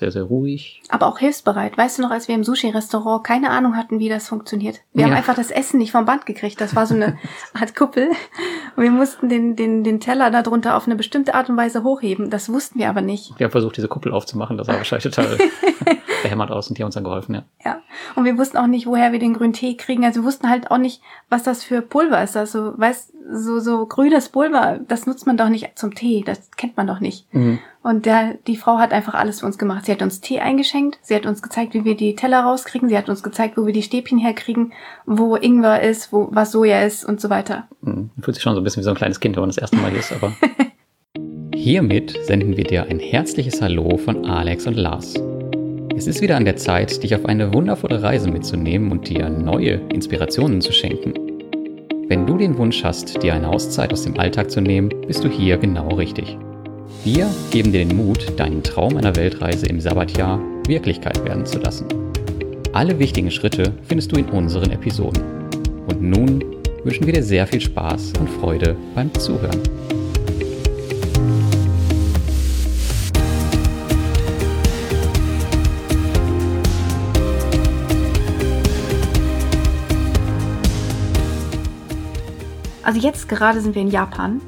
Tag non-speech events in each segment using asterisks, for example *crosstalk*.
sehr, sehr ruhig. Aber auch hilfsbereit. Weißt du noch, als wir im Sushi-Restaurant keine Ahnung hatten, wie das funktioniert? Wir haben Ja. einfach das Essen nicht vom Band gekriegt. Das war so eine *laughs* Art Kuppel. Und wir mussten den, den, den Teller darunter auf eine bestimmte Art und Weise hochheben. Das wussten wir aber nicht. Wir haben versucht, diese Kuppel aufzumachen. Das sah wahrscheinlich total *laughs* behämmert aus und die haben uns dann geholfen, ja. Ja. Und wir wussten auch nicht, woher wir den grünen Tee kriegen. Also wir wussten halt auch nicht, was das für Pulver ist. Also, weißt, so, so grünes Pulver, das nutzt man doch nicht zum Tee. Das kennt man doch nicht. Und der, die Frau hat einfach alles für uns gemacht. Sie hat uns Tee eingeschenkt. Sie hat uns gezeigt, wie wir die Teller rauskriegen. Sie hat uns gezeigt, wo wir die Stäbchen herkriegen, wo Ingwer ist, wo, was Soja ist und so weiter. Mhm. Fühlt sich schon so ein bisschen wie so ein kleines Kind, wenn man das erste Mal hier ist, aber. *laughs* Hiermit senden wir dir ein herzliches Hallo von Alex und Lars. Es ist wieder an der Zeit, dich auf eine wundervolle Reise mitzunehmen und dir neue Inspirationen zu schenken. Wenn du den Wunsch hast, dir eine Auszeit aus dem Alltag zu nehmen, bist du hier genau richtig. Wir geben dir den Mut, deinen Traum einer Weltreise im Sabbatjahr Wirklichkeit werden zu lassen. Alle wichtigen Schritte findest du in unseren Episoden. Und nun wünschen wir dir sehr viel Spaß und Freude beim Zuhören. Also jetzt gerade sind wir in Japan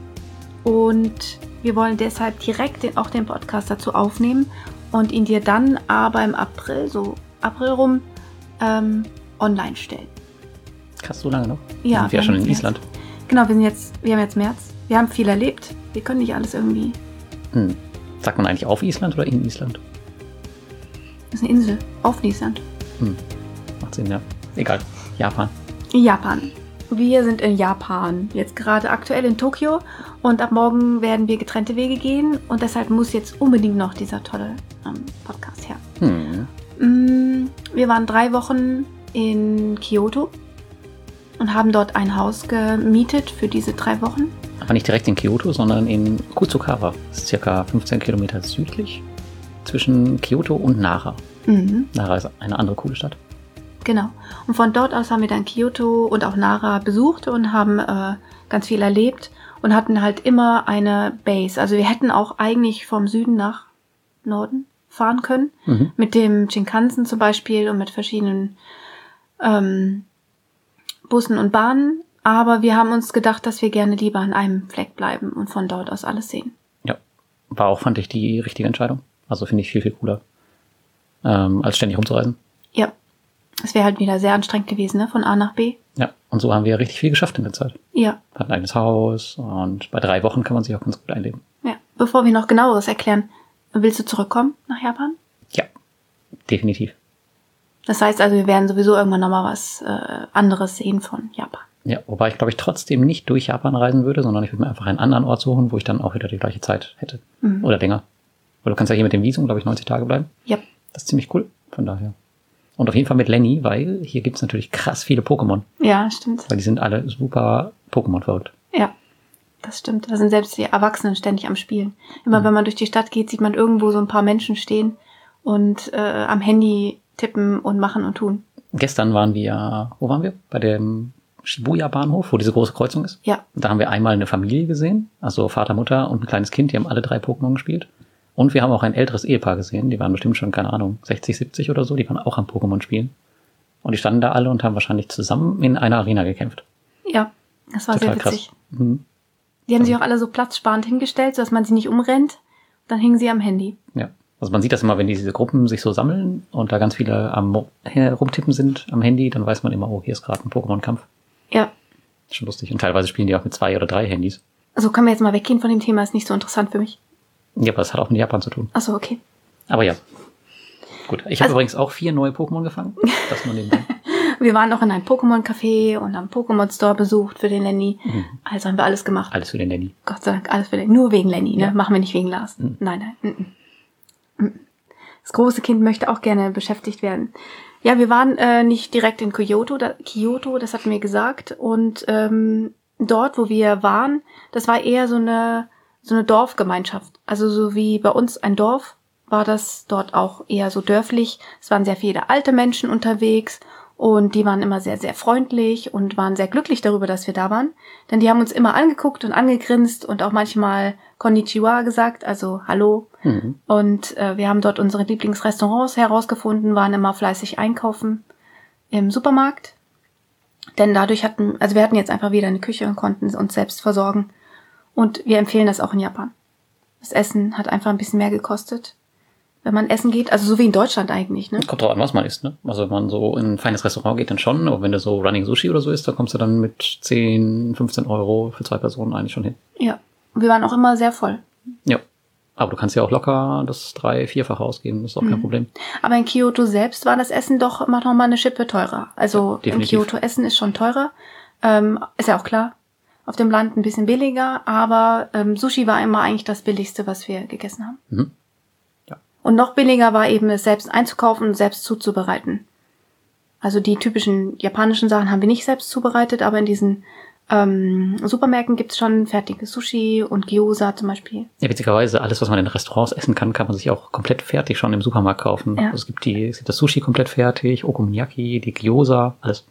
und wir wollen deshalb direkt den, auch den Podcast dazu aufnehmen und ihn dir dann aber im April, so April rum, ähm, online stellen. Krass, so lange noch? Ja, Sind wir ja wir schon in jetzt Island. Genau, wir sind jetzt, wir haben jetzt März. Wir haben viel erlebt. Wir können nicht alles irgendwie. Hm. Sagt man eigentlich auf Island oder in Island? Das ist eine Insel auf Island. Hm. Macht Sinn, ja. Egal. Japan. Japan. Wir sind in Japan, jetzt gerade aktuell in Tokio und ab morgen werden wir getrennte Wege gehen und deshalb muss jetzt unbedingt noch dieser tolle ähm, Podcast her. Hm. Mm, Wir waren drei Wochen in Kyoto und haben dort ein Haus gemietet für diese drei Wochen. Aber nicht direkt in Kyoto, sondern in Kuzukawa. Das ist circa 15 Kilometer südlich zwischen Kyoto und Nara. Mhm, Nara ist eine andere coole Stadt. Genau. Und von dort aus haben wir dann Kyoto und auch Nara besucht und haben äh, ganz viel erlebt und hatten halt immer eine Base. Also wir hätten auch eigentlich vom Süden nach Norden fahren können. Mhm. Mit dem Shinkansen zum Beispiel und mit verschiedenen ähm, Bussen und Bahnen. Aber wir haben uns gedacht, dass wir gerne lieber an einem Fleck bleiben und von dort aus alles sehen. Ja. War auch, fand ich, die richtige Entscheidung. Also finde ich viel, viel cooler, ähm, als ständig rumzureisen. Ja. Es wäre halt wieder sehr anstrengend gewesen, ne? Von A nach B. Ja. Und so haben wir richtig viel geschafft in der Zeit. Ja. Hat ein eigenes Haus und bei drei Wochen kann man sich auch ganz gut einleben. Ja. Bevor wir noch genaueres erklären, willst du zurückkommen nach Japan? Ja. Definitiv. Das heißt also, wir werden sowieso irgendwann nochmal was äh, anderes sehen von Japan. Ja, wobei ich glaube ich trotzdem nicht durch Japan reisen würde, sondern ich würde mir einfach einen anderen Ort suchen, wo ich dann auch wieder die gleiche Zeit hätte. Mhm. Oder länger. Weil du kannst ja hier mit dem Visum, glaube ich, 90 Tage bleiben. Ja. Das ist ziemlich cool. Von daher. Und auf jeden Fall mit Lenny, weil hier gibt's natürlich krass viele Pokémon. Ja, stimmt. Weil die sind alle super Pokémon verrückt. Ja, das stimmt. Da sind selbst die Erwachsenen ständig am Spielen. Immer wenn man durch die Stadt geht, sieht man irgendwo so ein paar Menschen stehen und äh, am Handy tippen und machen und tun. Gestern waren wir, wo waren wir? Bei dem Shibuya Bahnhof, wo diese große Kreuzung ist. Ja, Da haben wir einmal eine Familie gesehen, also Vater, Mutter und ein kleines Kind, die haben alle drei Pokémon gespielt. Und wir haben auch ein älteres Ehepaar gesehen, die waren bestimmt schon, keine Ahnung, 60, 70 oder so, die waren auch am Pokémon spielen. Und die standen da alle und haben wahrscheinlich zusammen in einer Arena gekämpft. ja, das war Total sehr krass. witzig. Mhm. Die haben sich auch alle so platzsparend hingestellt, sodass man sie nicht umrennt. Dann hingen sie am Handy. Ja. Also man sieht das immer, wenn diese Gruppen sich so sammeln und da ganz viele am herumtippen sind am Handy, dann weiß man immer, oh, hier ist gerade ein Pokémon-Kampf. Ja, Schon lustig. Und teilweise spielen die auch mit zwei oder drei Handys. also können wir jetzt mal weggehen von dem Thema, ist nicht so interessant für mich. Ja, aber das hat auch mit Japan zu tun. Achso, okay. Aber ja. Gut. Ich habe Also- übrigens auch vier neue Pokémon gefangen. Das nur nebenbei. *laughs* Wir waren auch in einem Pokémon-Café und haben Pokémon Store besucht für den Lenny. Mhm. Also haben wir alles gemacht. Alles für den Nanny. Gott sei Dank, alles für den. Nur wegen Lenny, ne? Ja. Machen wir nicht wegen Lars. Mhm. Nein, nein. mhm. Mhm. Das große Kind möchte auch gerne beschäftigt werden. Ja, wir waren äh, nicht direkt in Kyoto, da, Kyoto, das hatten wir gesagt. Und ähm, dort, wo wir waren, das war eher so eine so eine Dorfgemeinschaft. Also so wie bei uns ein Dorf war das dort auch eher so dörflich. Es waren sehr viele alte Menschen unterwegs Und die waren immer sehr, sehr freundlich und waren sehr glücklich darüber, dass wir da waren. Denn die haben uns immer angeguckt und angegrinst und auch manchmal Konnichiwa gesagt, also Hallo. Mhm. Und äh, wir haben dort unsere Lieblingsrestaurants herausgefunden, waren immer fleißig einkaufen im Supermarkt. Denn dadurch hatten, also wir hatten jetzt einfach wieder eine Küche und konnten uns selbst versorgen. Und wir empfehlen das auch in Japan. Das Essen hat einfach ein bisschen mehr gekostet wenn man essen geht. Also so wie in Deutschland eigentlich, ne? Kommt drauf an, was man isst, ne? Also wenn man so in ein feines Restaurant geht, dann schon. Aber wenn du so Running Sushi oder so isst, dann kommst du dann mit 10, 15 Euro für zwei Personen eigentlich schon hin. Ja. Wir waren auch immer sehr voll. Ja. Aber du kannst ja auch locker das drei-, vierfach ausgeben, das ist auch mhm. kein Problem. Aber in Kyoto selbst war das Essen doch immer noch mal eine Schippe teurer. Also ja, in Kyoto Essen ist schon teurer. Ähm, ist ja auch klar. Auf dem Land ein bisschen billiger, aber ähm, Sushi war immer eigentlich das billigste, was wir gegessen haben. Mhm. Und noch billiger war eben es selbst einzukaufen und selbst zuzubereiten. Also die typischen japanischen Sachen haben wir nicht selbst zubereitet, aber in diesen ähm, Supermärkten gibt's schon fertiges Sushi und Gyoza zum Beispiel. Ja, witzigerweise, alles, was man in Restaurants essen kann, kann man sich auch komplett fertig schon im Supermarkt kaufen. Ja. Also es gibt die, es gibt das Sushi komplett fertig, Okonomiyaki, die Gyoza, alles.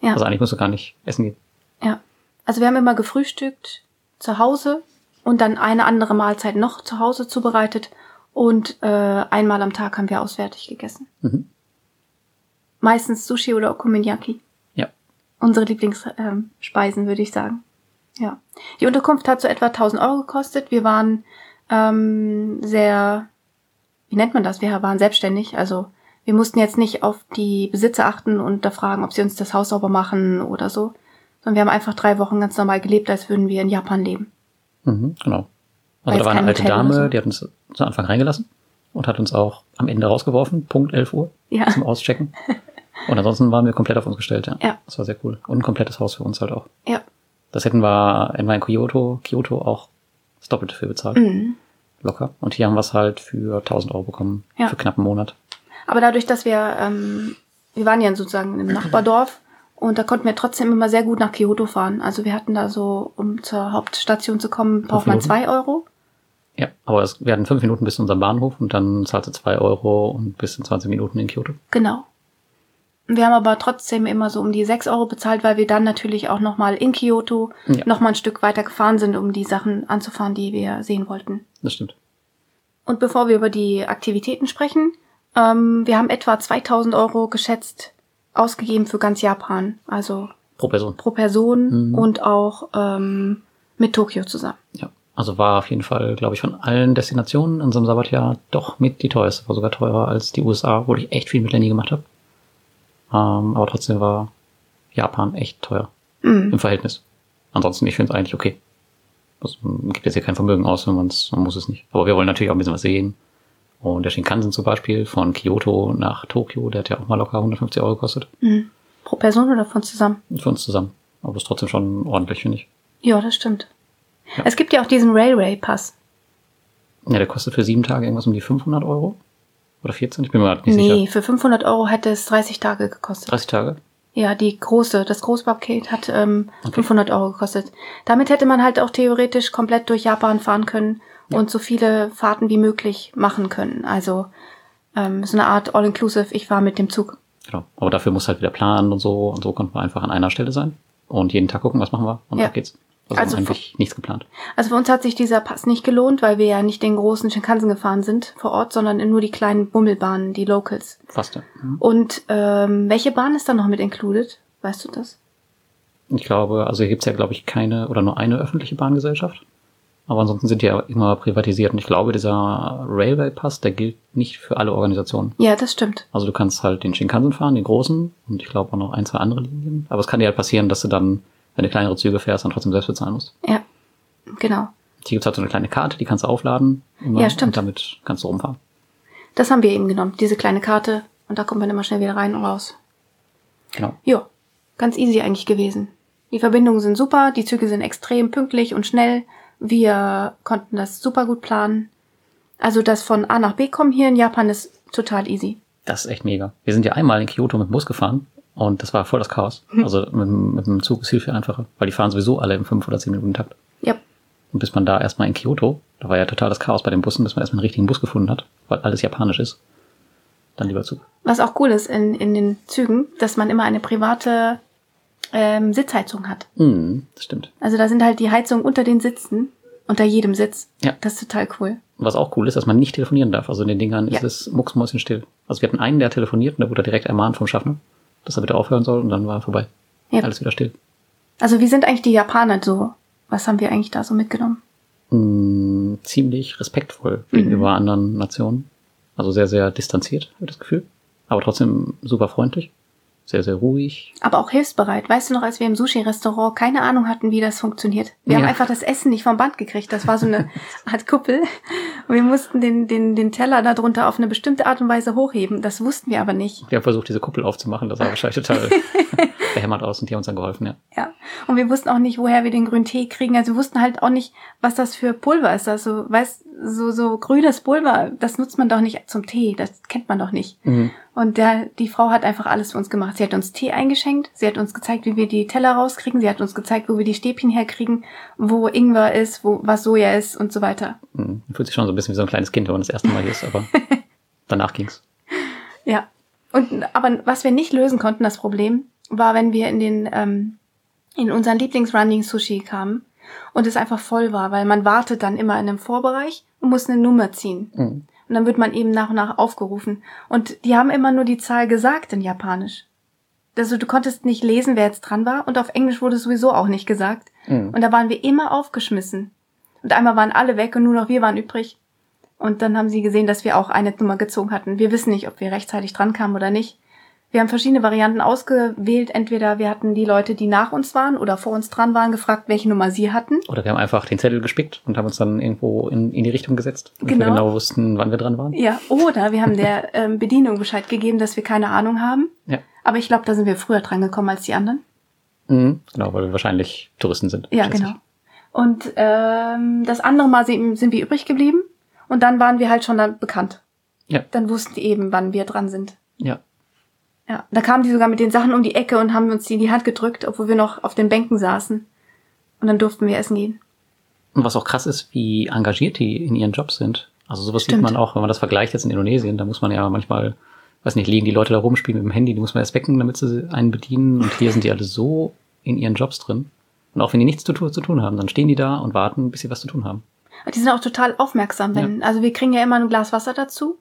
Ja. Also eigentlich musst du gar nicht essen gehen. Ja. Also wir haben immer gefrühstückt zu Hause und dann eine andere Mahlzeit noch zu Hause zubereitet und äh, einmal am Tag haben wir auswärtig gegessen. Mhm. Meistens Sushi oder Okonomiyaki. Ja. Unsere Lieblingsspeisen, ähm, würde ich sagen. Ja. Die Unterkunft hat so etwa 1000 Euro gekostet. Wir waren ähm, sehr, wie nennt man das? Wir waren selbstständig. Also wir mussten jetzt nicht auf die Besitzer achten und da fragen, ob sie uns das Haus sauber machen oder so. Sondern wir haben einfach drei Wochen ganz normal gelebt, als würden wir in Japan leben. Mhm, genau. Also da war eine alte Dame, so. die hat uns zu Anfang reingelassen und hat uns auch am Ende rausgeworfen, Punkt 11 Uhr ja. zum Auschecken. *laughs* Und ansonsten waren wir komplett auf uns gestellt, ja. ja. Das war sehr cool. Und ein komplettes Haus für uns halt auch. Ja. Das hätten wir in Kyoto, Kyoto auch das Doppelte für bezahlt. Mhm. Locker. Und hier haben wir es halt für 1000 Euro bekommen. Ja. Für knapp einen Monat. Aber dadurch, dass wir, ähm, wir waren ja sozusagen im Nachbardorf und da konnten wir trotzdem immer sehr gut nach Kyoto fahren. Also wir hatten da so, um zur Hauptstation zu kommen, braucht man zwei Euro. Ja, aber es werden fünf Minuten bis zu unserem Bahnhof und dann zahlt sie zwei Euro und bis in 20 Minuten in Kyoto. Genau. Wir haben aber trotzdem immer so um die sechs Euro bezahlt, weil wir dann natürlich auch nochmal in Kyoto ja. nochmal ein Stück weiter gefahren sind, um die Sachen anzufahren, die wir sehen wollten. Das stimmt. Und bevor wir über die Aktivitäten sprechen, ähm, wir haben etwa 2000 Euro geschätzt ausgegeben für ganz Japan. Also pro Person. Pro Person mhm. und auch ähm, mit Tokio zusammen. Ja. Also war auf jeden Fall, glaube ich, von allen Destinationen in so einem Sabbatjahr doch mit die teuerste. War sogar teurer als die USA, wo ich echt viel mit Lenny gemacht habe. Ähm, aber trotzdem war Japan echt teuer. Mhm. Im Verhältnis. Ansonsten, ich finde es eigentlich okay. Es gibt jetzt hier kein Vermögen aus, wenn man es, man muss es nicht. Aber wir wollen natürlich auch ein bisschen was sehen. Und der Shinkansen zum Beispiel von Kyoto nach Tokio, der hat ja auch mal locker 150 Euro gekostet. Mhm. Pro Person oder von zusammen? Für uns zusammen. Aber das ist trotzdem schon ordentlich, finde ich. Ja, das stimmt. Ja. Es gibt ja auch diesen Railway Pass. Ja, der kostet für sieben Tage irgendwas um die 500 Euro. Oder 14? Ich bin mir gerade nicht nee, sicher. Nee, für 500 Euro hätte es 30 Tage gekostet. 30 Tage? Ja, die große, das Großpaket hat ähm, okay. 500 Euro gekostet. Damit hätte man halt auch theoretisch komplett durch Japan fahren können ja. und so viele Fahrten wie möglich machen können. Also ähm, so eine Art All-Inclusive, ich fahre mit dem Zug. Genau, aber dafür muss halt wieder planen und so und so konnten wir einfach an einer Stelle sein und jeden Tag gucken, was machen wir und ja. ab geht's. Also, also eigentlich nichts geplant. Also für uns hat sich dieser Pass nicht gelohnt, weil wir ja nicht den großen Shinkansen gefahren sind vor Ort, sondern nur die kleinen Bummelbahnen, die Locals. Fast, ja. Mhm. Und ähm, welche Bahn ist da noch mit included? Weißt du das? Ich glaube, also hier gibt's ja, glaube ich, keine oder nur eine öffentliche Bahngesellschaft. Aber ansonsten sind die ja immer privatisiert. Und ich glaube, dieser Railway Pass, der gilt nicht für alle Organisationen. Ja, das stimmt. Also du kannst halt den Shinkansen fahren, den großen, und ich glaube auch noch ein, zwei andere Linien. Aber es kann dir halt passieren, dass du dann wenn du kleinere Züge fährst, dann trotzdem selbst bezahlen musst. Ja, genau. Hier gibt's halt so eine kleine Karte, die kannst du aufladen. Immer, ja, stimmt. Und damit kannst du rumfahren. Das haben wir eben genommen, diese kleine Karte. Und da kommt man immer schnell wieder rein und raus. Genau. Ja, ganz easy eigentlich gewesen. Die Verbindungen sind super, die Züge sind extrem pünktlich und schnell. Wir konnten das super gut planen. Also das von A nach B kommen hier in Japan ist total easy. Das ist echt mega. Wir sind ja einmal in Kyoto mit dem Bus gefahren und das war voll das Chaos. Mhm. Also mit, mit dem Zug ist viel, viel einfacher, weil die fahren sowieso alle im 5 oder 10 Minuten Takt. Ja. Und bis man da erstmal in Kyoto, da war ja total das Chaos bei den Bussen, bis man erstmal einen richtigen Bus gefunden hat, weil alles japanisch ist. dann lieber Zug. Was auch cool ist in, in den Zügen, dass man immer eine private ähm, Sitzheizung hat. Mhm, das stimmt. Also da sind halt die Heizungen unter den Sitzen, unter jedem Sitz. Ja. Das ist total cool. Was auch cool ist, dass man nicht telefonieren darf. Also in den Dingern Ja. ist es mucksmäuschenstill. Also wir hatten einen, der telefoniert und der wurde direkt ermahnt vom Schaffner, dass er bitte aufhören soll und dann war er vorbei. Ja. Alles wieder still. Also wie sind eigentlich die Japaner so? Was haben wir eigentlich da so mitgenommen? Mm, ziemlich respektvoll gegenüber anderen Nationen. Also sehr, sehr distanziert, habe ich das Gefühl. Aber trotzdem super freundlich. Sehr, sehr ruhig. Aber auch hilfsbereit. Weißt du noch, als wir im Sushi-Restaurant keine Ahnung hatten, wie das funktioniert? Wir haben Ja. einfach das Essen nicht vom Band gekriegt. Das war so eine *laughs* Art Kuppel. Und wir mussten den, den, den Teller darunter auf eine bestimmte Art und Weise hochheben. Das wussten wir aber nicht. Wir haben versucht, diese Kuppel aufzumachen. Das sah wahrscheinlich total *laughs* behämmert aus und die haben uns dann geholfen, ja. Ja. Und wir wussten auch nicht, woher wir den grünen Tee kriegen. Also wir wussten halt auch nicht, was das für Pulver ist. Also, weißt, so, so grünes Pulver, das nutzt man doch nicht zum Tee. Das kennt man doch nicht. Mhm. Und der, die Frau hat einfach alles für uns gemacht. Sie hat uns Tee eingeschenkt, sie hat uns gezeigt, wie wir die Teller rauskriegen, sie hat uns gezeigt, wo wir die Stäbchen herkriegen, wo Ingwer ist, wo was Soja ist und so weiter. Mhm. Fühlt sich schon so ein bisschen wie so ein kleines Kind, wenn man das erste Mal hier ist, aber *laughs* danach ging's. Ja. Und aber was wir nicht lösen konnten, das Problem, war, wenn wir in den ähm, in unseren Lieblings-Running Sushi kamen und es einfach voll war, weil man wartet dann immer in einem Vorbereich und muss eine Nummer ziehen. Mhm. Und dann wird man eben nach und nach aufgerufen. Und die haben immer nur die Zahl gesagt in Japanisch. Also du konntest nicht lesen, wer jetzt dran war. Und auf Englisch wurde es sowieso auch nicht gesagt. Mhm. Und da waren wir immer aufgeschmissen. Und einmal waren alle weg und nur noch wir waren übrig. Und dann haben sie gesehen, dass wir auch eine Nummer gezogen hatten. Wir wissen nicht, ob wir rechtzeitig dran kamen oder nicht. Wir haben verschiedene Varianten ausgewählt. Entweder wir hatten die Leute, die nach uns waren oder vor uns dran waren, gefragt, welche Nummer sie hatten. Oder wir haben einfach den Zettel gespickt und haben uns dann irgendwo in, in die Richtung gesetzt, damit Genau. wir genau wussten, wann wir dran waren. Ja, oder wir haben der *laughs* ähm, Bedienung Bescheid gegeben, dass wir keine Ahnung haben. Ja. Aber ich glaube, da sind wir früher dran gekommen als die anderen. Mhm. Genau, weil wir wahrscheinlich Touristen sind. Ja, genau. Und ähm, das andere Mal sind, sind wir übrig geblieben und dann waren wir halt schon dann bekannt. Ja. Dann wussten die eben, wann wir dran sind. Ja. Ja, da kamen die sogar mit den Sachen um die Ecke und haben uns die in die Hand gedrückt, obwohl wir noch auf den Bänken saßen. Und dann durften wir essen gehen. Und was auch krass ist, wie engagiert die in ihren Jobs sind. Also sowas sieht Stimmt. man auch, wenn man das vergleicht jetzt in Indonesien, da muss man ja manchmal, weiß nicht, liegen die Leute da rum, spielen mit dem Handy, die muss man erst wecken, damit sie einen bedienen. Und hier sind die alle so in ihren Jobs drin. Und auch wenn die nichts zu, zu tun haben, dann stehen die da und warten, bis sie was zu tun haben. Die sind auch total aufmerksam, wenn, also wir kriegen ja immer ein Glas Wasser dazu,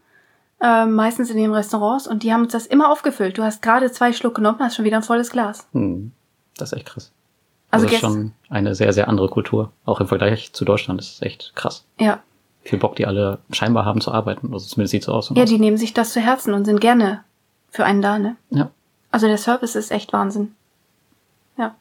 ähm, meistens in den Restaurants und die haben uns das immer aufgefüllt. Du hast gerade zwei Schluck genommen, hast schon wieder ein volles Glas. Hm. Das ist echt krass. Also Also das ist gest- schon eine sehr, sehr andere Kultur. Auch im Vergleich zu Deutschland ist es echt krass. Ja. Viel Bock die alle scheinbar haben zu arbeiten. Also zumindest sieht so aus. Ja, die nehmen sich das zu Herzen und sind gerne für einen da, ne? ja. Also der Service ist echt Wahnsinn. Ja.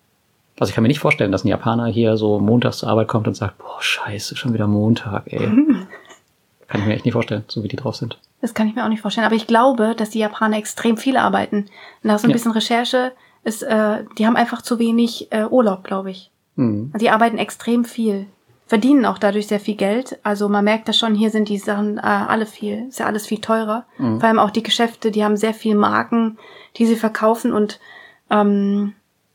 Also ich kann mir nicht vorstellen, dass ein Japaner hier so montags zur Arbeit kommt und sagt, boah, scheiße, schon wieder Montag, ey. *laughs* kann ich mir echt nicht vorstellen, so wie die drauf sind. Das kann ich mir auch nicht vorstellen. Aber ich glaube, dass die Japaner extrem viel arbeiten. Nach so ein Ja. bisschen Recherche ist, äh, die haben einfach zu wenig äh, Urlaub, glaube ich. Hm. Die arbeiten extrem viel. Verdienen auch dadurch sehr viel Geld. Also man merkt das schon, hier sind die Sachen äh, alle viel, ist ja alles viel teurer. Mhm. Vor allem auch die Geschäfte, die haben sehr viel Marken, die sie verkaufen und ähm,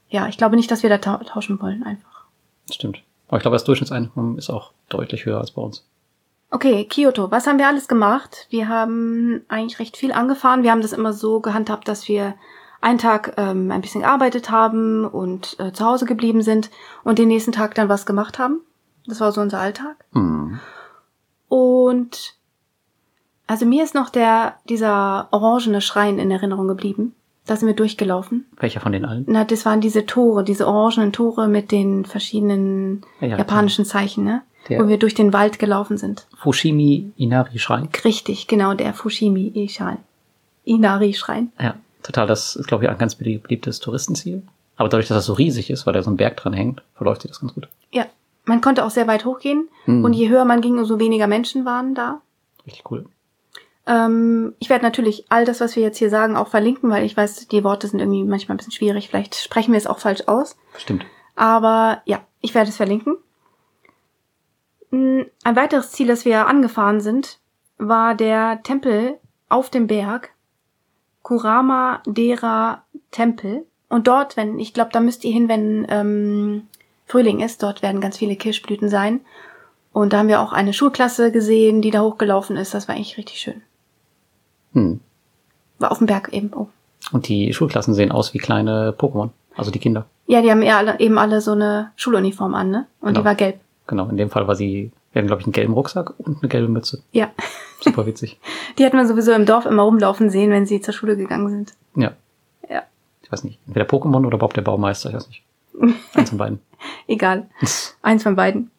ja, ich glaube nicht, dass wir da tau tauschen wollen einfach. Stimmt. Aber ich glaube, das Durchschnittseinkommen ist auch deutlich höher als bei uns. Okay, Kyoto, was haben wir alles gemacht? Wir haben eigentlich recht viel angefahren. Wir haben das immer so gehandhabt, dass wir einen Tag ähm, ein bisschen gearbeitet haben und äh, zu Hause geblieben sind und den nächsten Tag dann was gemacht haben. Das war so unser Alltag. Hm. Und also mir ist noch der dieser orangene Schrein in Erinnerung geblieben. Da sind wir durchgelaufen. Welcher von den allen? Na, das waren diese Tore, diese orangenen Tore mit den verschiedenen ja, japanischen Zeichen, ne? Der- Wo wir durch den Wald gelaufen sind. Fushimi Inari Schrein. Richtig, genau, der Fushimi-Schrein. Inari-Schrein. Ja, total. Das ist, glaube ich, ein ganz belie- beliebtes Touristenziel. Aber dadurch, dass das so riesig ist, weil da so ein Berg dran hängt, verläuft sich das ganz gut. Ja, man konnte auch sehr weit hochgehen. Mhm. Und je höher man ging, umso weniger Menschen waren da. Richtig cool. Ähm, ich werde natürlich all das, was wir jetzt hier sagen, auch verlinken, weil ich weiß, die Worte sind irgendwie manchmal ein bisschen schwierig. Vielleicht sprechen wir es auch falsch aus. Stimmt. Aber ja, ich werde es verlinken. Ein weiteres Ziel, das wir angefahren sind, war der Tempel auf dem Berg. Kurama Dera Tempel. Und dort, wenn, ich glaube, da müsst ihr hin, wenn ähm, Frühling ist, dort werden ganz viele Kirschblüten sein. Und da haben wir auch eine Schulklasse gesehen, die da hochgelaufen ist. Das war eigentlich richtig schön. Hm. War auf dem Berg eben. Oh. Und die Schulklassen sehen aus wie kleine Pokémon. Also die Kinder. Ja, die haben ja alle, eben alle so eine Schuluniform an, ne? Und Genau. die war gelb. Genau, in dem Fall war sie, wir hatten, glaube ich, einen gelben Rucksack und eine gelbe Mütze. Ja. Super witzig. *laughs* Die hat man sowieso im Dorf immer rumlaufen sehen, wenn sie zur Schule gegangen sind. Ja. Ja. Ich weiß nicht. Entweder Pokémon oder Bob der Baumeister, ich weiß nicht. *laughs* Eins von beiden. Egal. *laughs* Eins von beiden.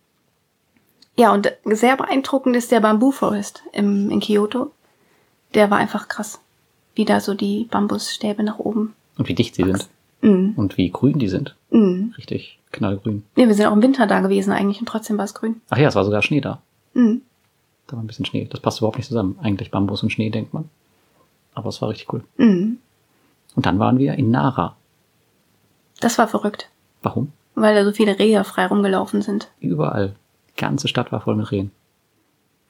Ja, und sehr beeindruckend ist der Bamboo Forest im, in Kyoto. Der war einfach krass. Wie da so die Bambusstäbe nach oben. Und wie dicht sie sind. Mm, Und wie grün die sind. Mm. Richtig knallgrün. Ja, wir sind auch im Winter da gewesen eigentlich und trotzdem war es grün. Ach ja, es war sogar Schnee da. Mm. Da war ein bisschen Schnee. Das passt überhaupt nicht zusammen. Eigentlich Bambus und Schnee, denkt man. Aber es war richtig cool. Mm. Und dann waren wir in Nara. Das war verrückt, Warum? weil da so viele Rehe frei rumgelaufen sind. Überall. Die ganze Stadt war voll mit Rehen.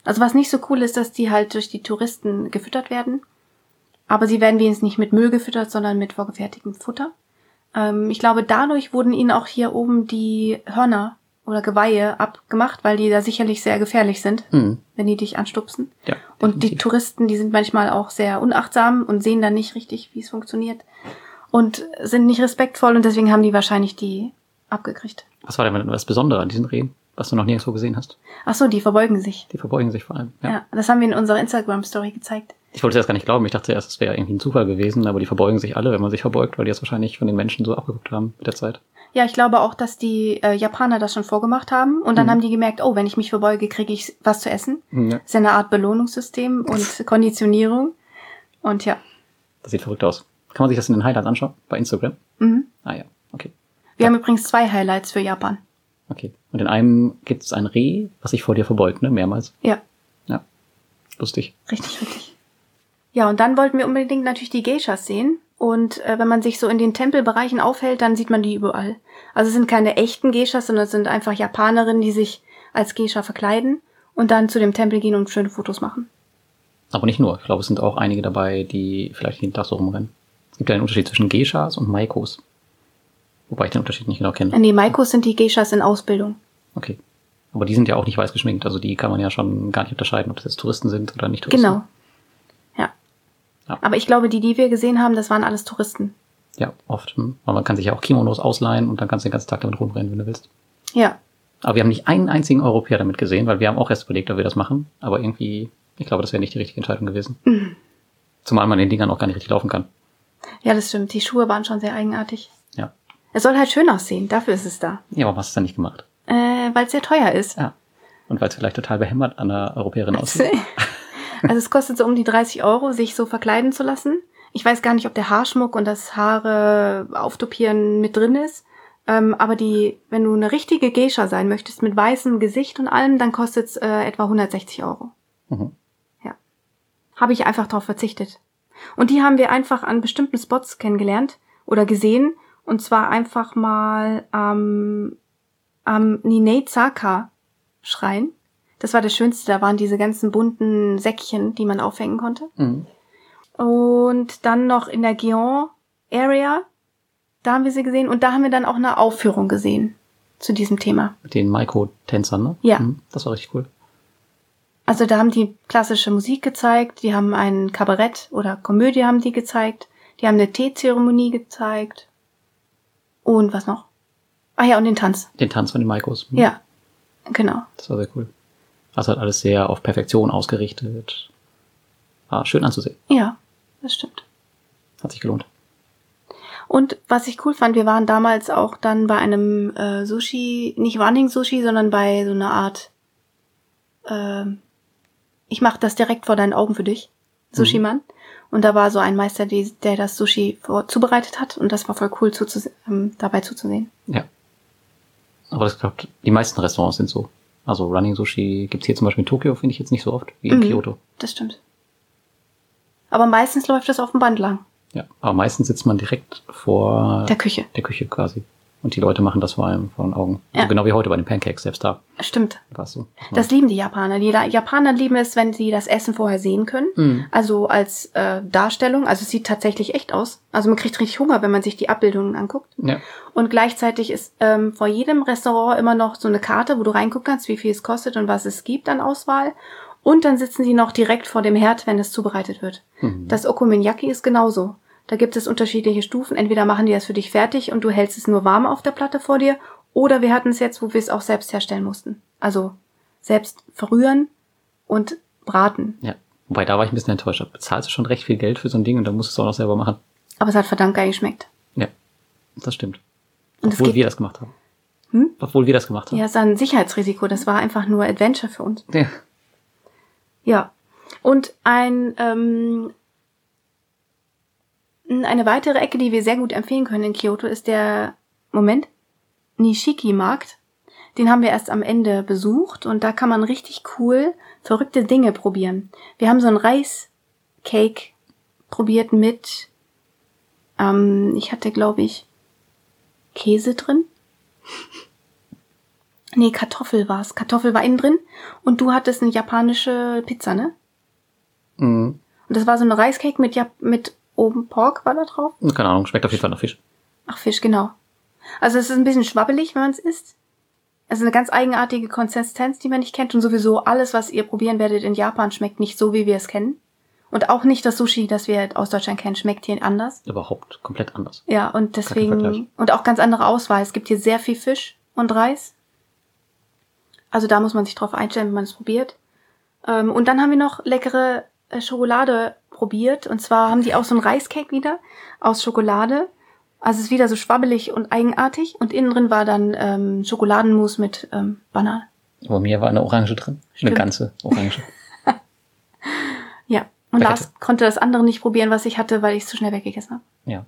Also was nicht so cool ist, dass die halt durch die Touristen gefüttert werden. Aber sie werden wenigstens nicht mit Müll gefüttert, sondern mit vorgefertigtem Futter. Ähm, ich glaube, dadurch wurden ihnen auch hier oben die Hörner oder Geweihe abgemacht, weil die da sicherlich sehr gefährlich sind, Mhm. wenn die dich anstupsen. Ja. Und die. Touristen, die sind manchmal auch sehr unachtsam und sehen dann nicht richtig, wie es funktioniert. Und sind nicht respektvoll und deswegen haben die wahrscheinlich die abgekriegt. Was war denn das Besondere an diesen Rehen, was du noch nirgendwo gesehen hast? Ach so, die verbeugen sich. Die verbeugen sich vor allem. Ja. Ja, das haben wir in unserer Instagram-Story gezeigt. Ich wollte es erst gar nicht glauben. Ich dachte erst, es wäre irgendwie ein Zufall gewesen, aber die verbeugen sich alle, wenn man sich verbeugt, weil die das wahrscheinlich von den Menschen so abgeguckt haben mit der Zeit. Ja, ich glaube auch, dass die äh, Japaner das schon vorgemacht haben und dann Mhm. haben die gemerkt, oh, wenn ich mich verbeuge, kriege ich was zu essen. Mhm, Ja. Das ist ja eine Art Belohnungssystem und *laughs* Konditionierung. Und ja. Das sieht verrückt aus. Kann man sich das in den Highlights anschauen? Bei Instagram? Mhm. Ah ja, okay. Wir haben übrigens zwei Highlights für Japan. Okay. Und in einem gibt es ein Reh, was sich vor dir verbeugt, ne? Mehrmals. Ja, Ja. Lustig. richtig, richtig. Ja, und dann wollten wir unbedingt natürlich die Geishas sehen. Und äh, wenn man sich so in den Tempelbereichen aufhält, dann sieht man die überall. Also es sind keine echten Geishas, sondern es sind einfach Japanerinnen, die sich als Geisha verkleiden und dann zu dem Tempel gehen und schöne Fotos machen. Aber nicht nur. Ich glaube, es sind auch einige dabei, die vielleicht jeden Tag so rumrennen. Es gibt ja einen Unterschied zwischen Geishas und Maikos. Wobei ich den Unterschied nicht genau kenne. Nee, Maikos sind die Geishas in Ausbildung. Okay. Aber die sind ja auch nicht weiß geschminkt. Also die kann man ja schon gar nicht unterscheiden, ob das jetzt Touristen sind oder nicht Touristen. Genau. Ja. Aber ich glaube, die, die wir gesehen haben, das waren alles Touristen. Ja, oft. Hm. Weil man kann sich ja auch Kimonos ausleihen und dann kannst du den ganzen Tag damit rumrennen, wenn du willst. Ja. Aber wir haben nicht einen einzigen Europäer damit gesehen, weil wir haben auch erst überlegt, ob wir das machen. Aber irgendwie, ich glaube, das wäre nicht die richtige Entscheidung gewesen. Mhm. Zumal man den Dingern auch gar nicht richtig laufen kann. Ja, das stimmt. Die Schuhe waren schon sehr eigenartig. Ja. Es soll halt schön aussehen. Dafür ist es da. Ja, aber was ist dann nicht gemacht? Äh, weil es sehr teuer ist. Ja. Und weil es vielleicht total behämmert an einer Europäerin aussieht. *laughs* Also es kostet so um die 30 Euro, sich so verkleiden zu lassen. Ich weiß gar nicht, ob der Haarschmuck und das Haare auftopieren mit drin ist. Ähm, aber die, wenn du eine richtige Geisha sein möchtest, mit weißem Gesicht und allem, dann kostet es äh, etwa 160 Euro. Mhm. Habe ich einfach darauf verzichtet. Und die haben wir einfach an bestimmten Spots kennengelernt oder gesehen. Und zwar einfach mal am, am Ninei-Zaka Schrein. Das war das Schönste. Da waren diese ganzen bunten Säckchen, die man aufhängen konnte. Mhm. Und dann noch in der Gion Area. Da haben wir sie gesehen. Und da haben wir dann auch eine Aufführung gesehen zu diesem Thema. Mit den Maiko-Tänzern, ne? Ja. Mhm. Das war richtig cool. Also da haben die klassische Musik gezeigt, die haben ein Kabarett oder Komödie haben die gezeigt, die haben eine Teezeremonie gezeigt. Und was noch? Ah ja, und den Tanz. Den Tanz von den Maikos. Mhm. Ja, genau. Das war sehr cool. Also hat alles sehr auf Perfektion ausgerichtet. War schön anzusehen. Ja, das stimmt. Hat sich gelohnt. Und was ich cool fand, wir waren damals auch dann bei einem äh, Sushi, nicht Running Sushi, sondern bei so einer Art, ähm, ich mach das direkt vor deinen Augen für dich, Sushi-Mann. Und da war so ein Meister, die, der das Sushi vor, zubereitet hat und das war voll cool zuzuse ähm, dabei zuzusehen. Ja. Aber das glaubt, die meisten Restaurants sind so. Also Running Sushi gibt's hier zum Beispiel in Tokio, finde ich jetzt nicht so oft, wie in Mhm. Kyoto. Das stimmt. Aber meistens läuft das auf dem Band lang, Ja. Aber meistens sitzt man direkt vor der Küche. der Küche quasi. Und die Leute machen das vor allem vor den Augen. Ja. So genau wie heute bei den Pancakes, selbst da Stimmt. war es so. Das lieben die Japaner. Die Japaner lieben es, wenn sie das Essen vorher sehen können. Mhm. Also als äh, Darstellung. Also es sieht tatsächlich echt aus. Also man kriegt richtig Hunger, wenn man sich die Abbildungen anguckt. Ja. Und gleichzeitig ist ähm, vor jedem Restaurant immer noch so eine Karte, wo du reingucken kannst, wie viel es kostet und was es gibt an Auswahl. Und dann sitzen die noch direkt vor dem Herd, wenn es zubereitet wird. Mhm. Das Okonomiyaki ist genauso. Da gibt es unterschiedliche Stufen. Entweder machen die das für dich fertig und du hältst es nur warm auf der Platte vor dir, oder wir hatten es jetzt, wo wir es auch selbst herstellen mussten. Also selbst verrühren und braten. Ja. Wobei, da war ich ein bisschen enttäuscht. Da bezahlst du schon recht viel Geld für so ein Ding und dann musst du es auch noch selber machen. Aber es hat verdammt geil geschmeckt. Ja, das stimmt. Und Obwohl geht, wir das gemacht haben. Hm? Obwohl wir das gemacht haben. ja, es ist ein Sicherheitsrisiko. Das war einfach nur Adventure für uns. Ja. Ja. Und ein, ähm, eine weitere Ecke, die wir sehr gut empfehlen können in Kyoto, ist der, Moment, Nishiki-Markt. Den haben wir erst am Ende besucht und da kann man richtig cool verrückte Dinge probieren. Wir haben so einen Reiscake probiert mit, ähm, ich hatte glaube ich Käse drin. *laughs* Nee, Kartoffel war's. Kartoffel war innen drin und du hattest eine japanische Pizza, ne? Mhm. Und das war so eine Reiscake mit, Jap mit oben Pork war da drauf. Keine Ahnung, schmeckt auf jeden Fall nach Fisch. Ach, Fisch, genau. Also es ist ein bisschen schwabbelig, wenn man es isst. Es ist eine ganz eigenartige Konsistenz, die man nicht kennt. Und sowieso alles, was ihr probieren werdet in Japan, schmeckt nicht so, wie wir es kennen. Und auch nicht das Sushi, das wir aus Deutschland kennen, schmeckt hier anders. Überhaupt komplett anders. Ja, und deswegen, und auch ganz andere Auswahl. Es gibt hier sehr viel Fisch und Reis. Also da muss man sich drauf einstellen, wenn man es probiert. Ähm, und dann haben wir noch leckere Schokolade probiert. Und zwar haben die auch so einen Reiscake wieder aus Schokolade. Also es ist wieder so schwabbelig und eigenartig. Und innen drin war dann ähm, Schokoladenmus mit ähm, Banane. Bei mir war eine Orange drin. Eine Stimmt. ganze Orange. *laughs* Ja. Und. Lars konnte das andere nicht probieren, was ich hatte, weil ich es zu schnell weggegessen habe. ja.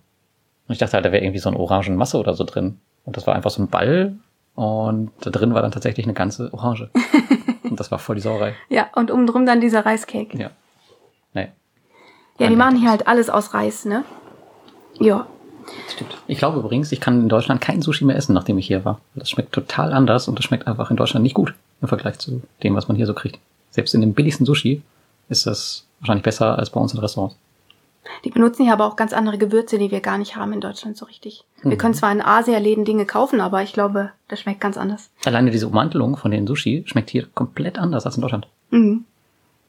Und ich dachte halt, da wäre irgendwie so eine Orangenmasse oder so drin. Und das war einfach so ein Ball. Und da drin war dann tatsächlich eine ganze Orange. *laughs* und das war voll die Sauerei. Ja, und oben drum dann dieser Reiscake. Ja. Ja, die machen hier halt alles aus Reis, ne? Ja. stimmt. Ich glaube übrigens, ich kann in Deutschland kein Sushi mehr essen, nachdem ich hier war. Das schmeckt total anders und das schmeckt einfach in Deutschland nicht gut im Vergleich zu dem, was man hier so kriegt. Selbst in dem billigsten Sushi ist das wahrscheinlich besser als bei uns in Restaurants. Die benutzen hier aber auch ganz andere Gewürze, die wir gar nicht haben in Deutschland so richtig. Wir Mhm. können zwar in Asia-Läden Dinge kaufen, aber ich glaube, das schmeckt ganz anders. Alleine diese Ummantelung von den Sushi schmeckt hier komplett anders als in Deutschland. Mhm.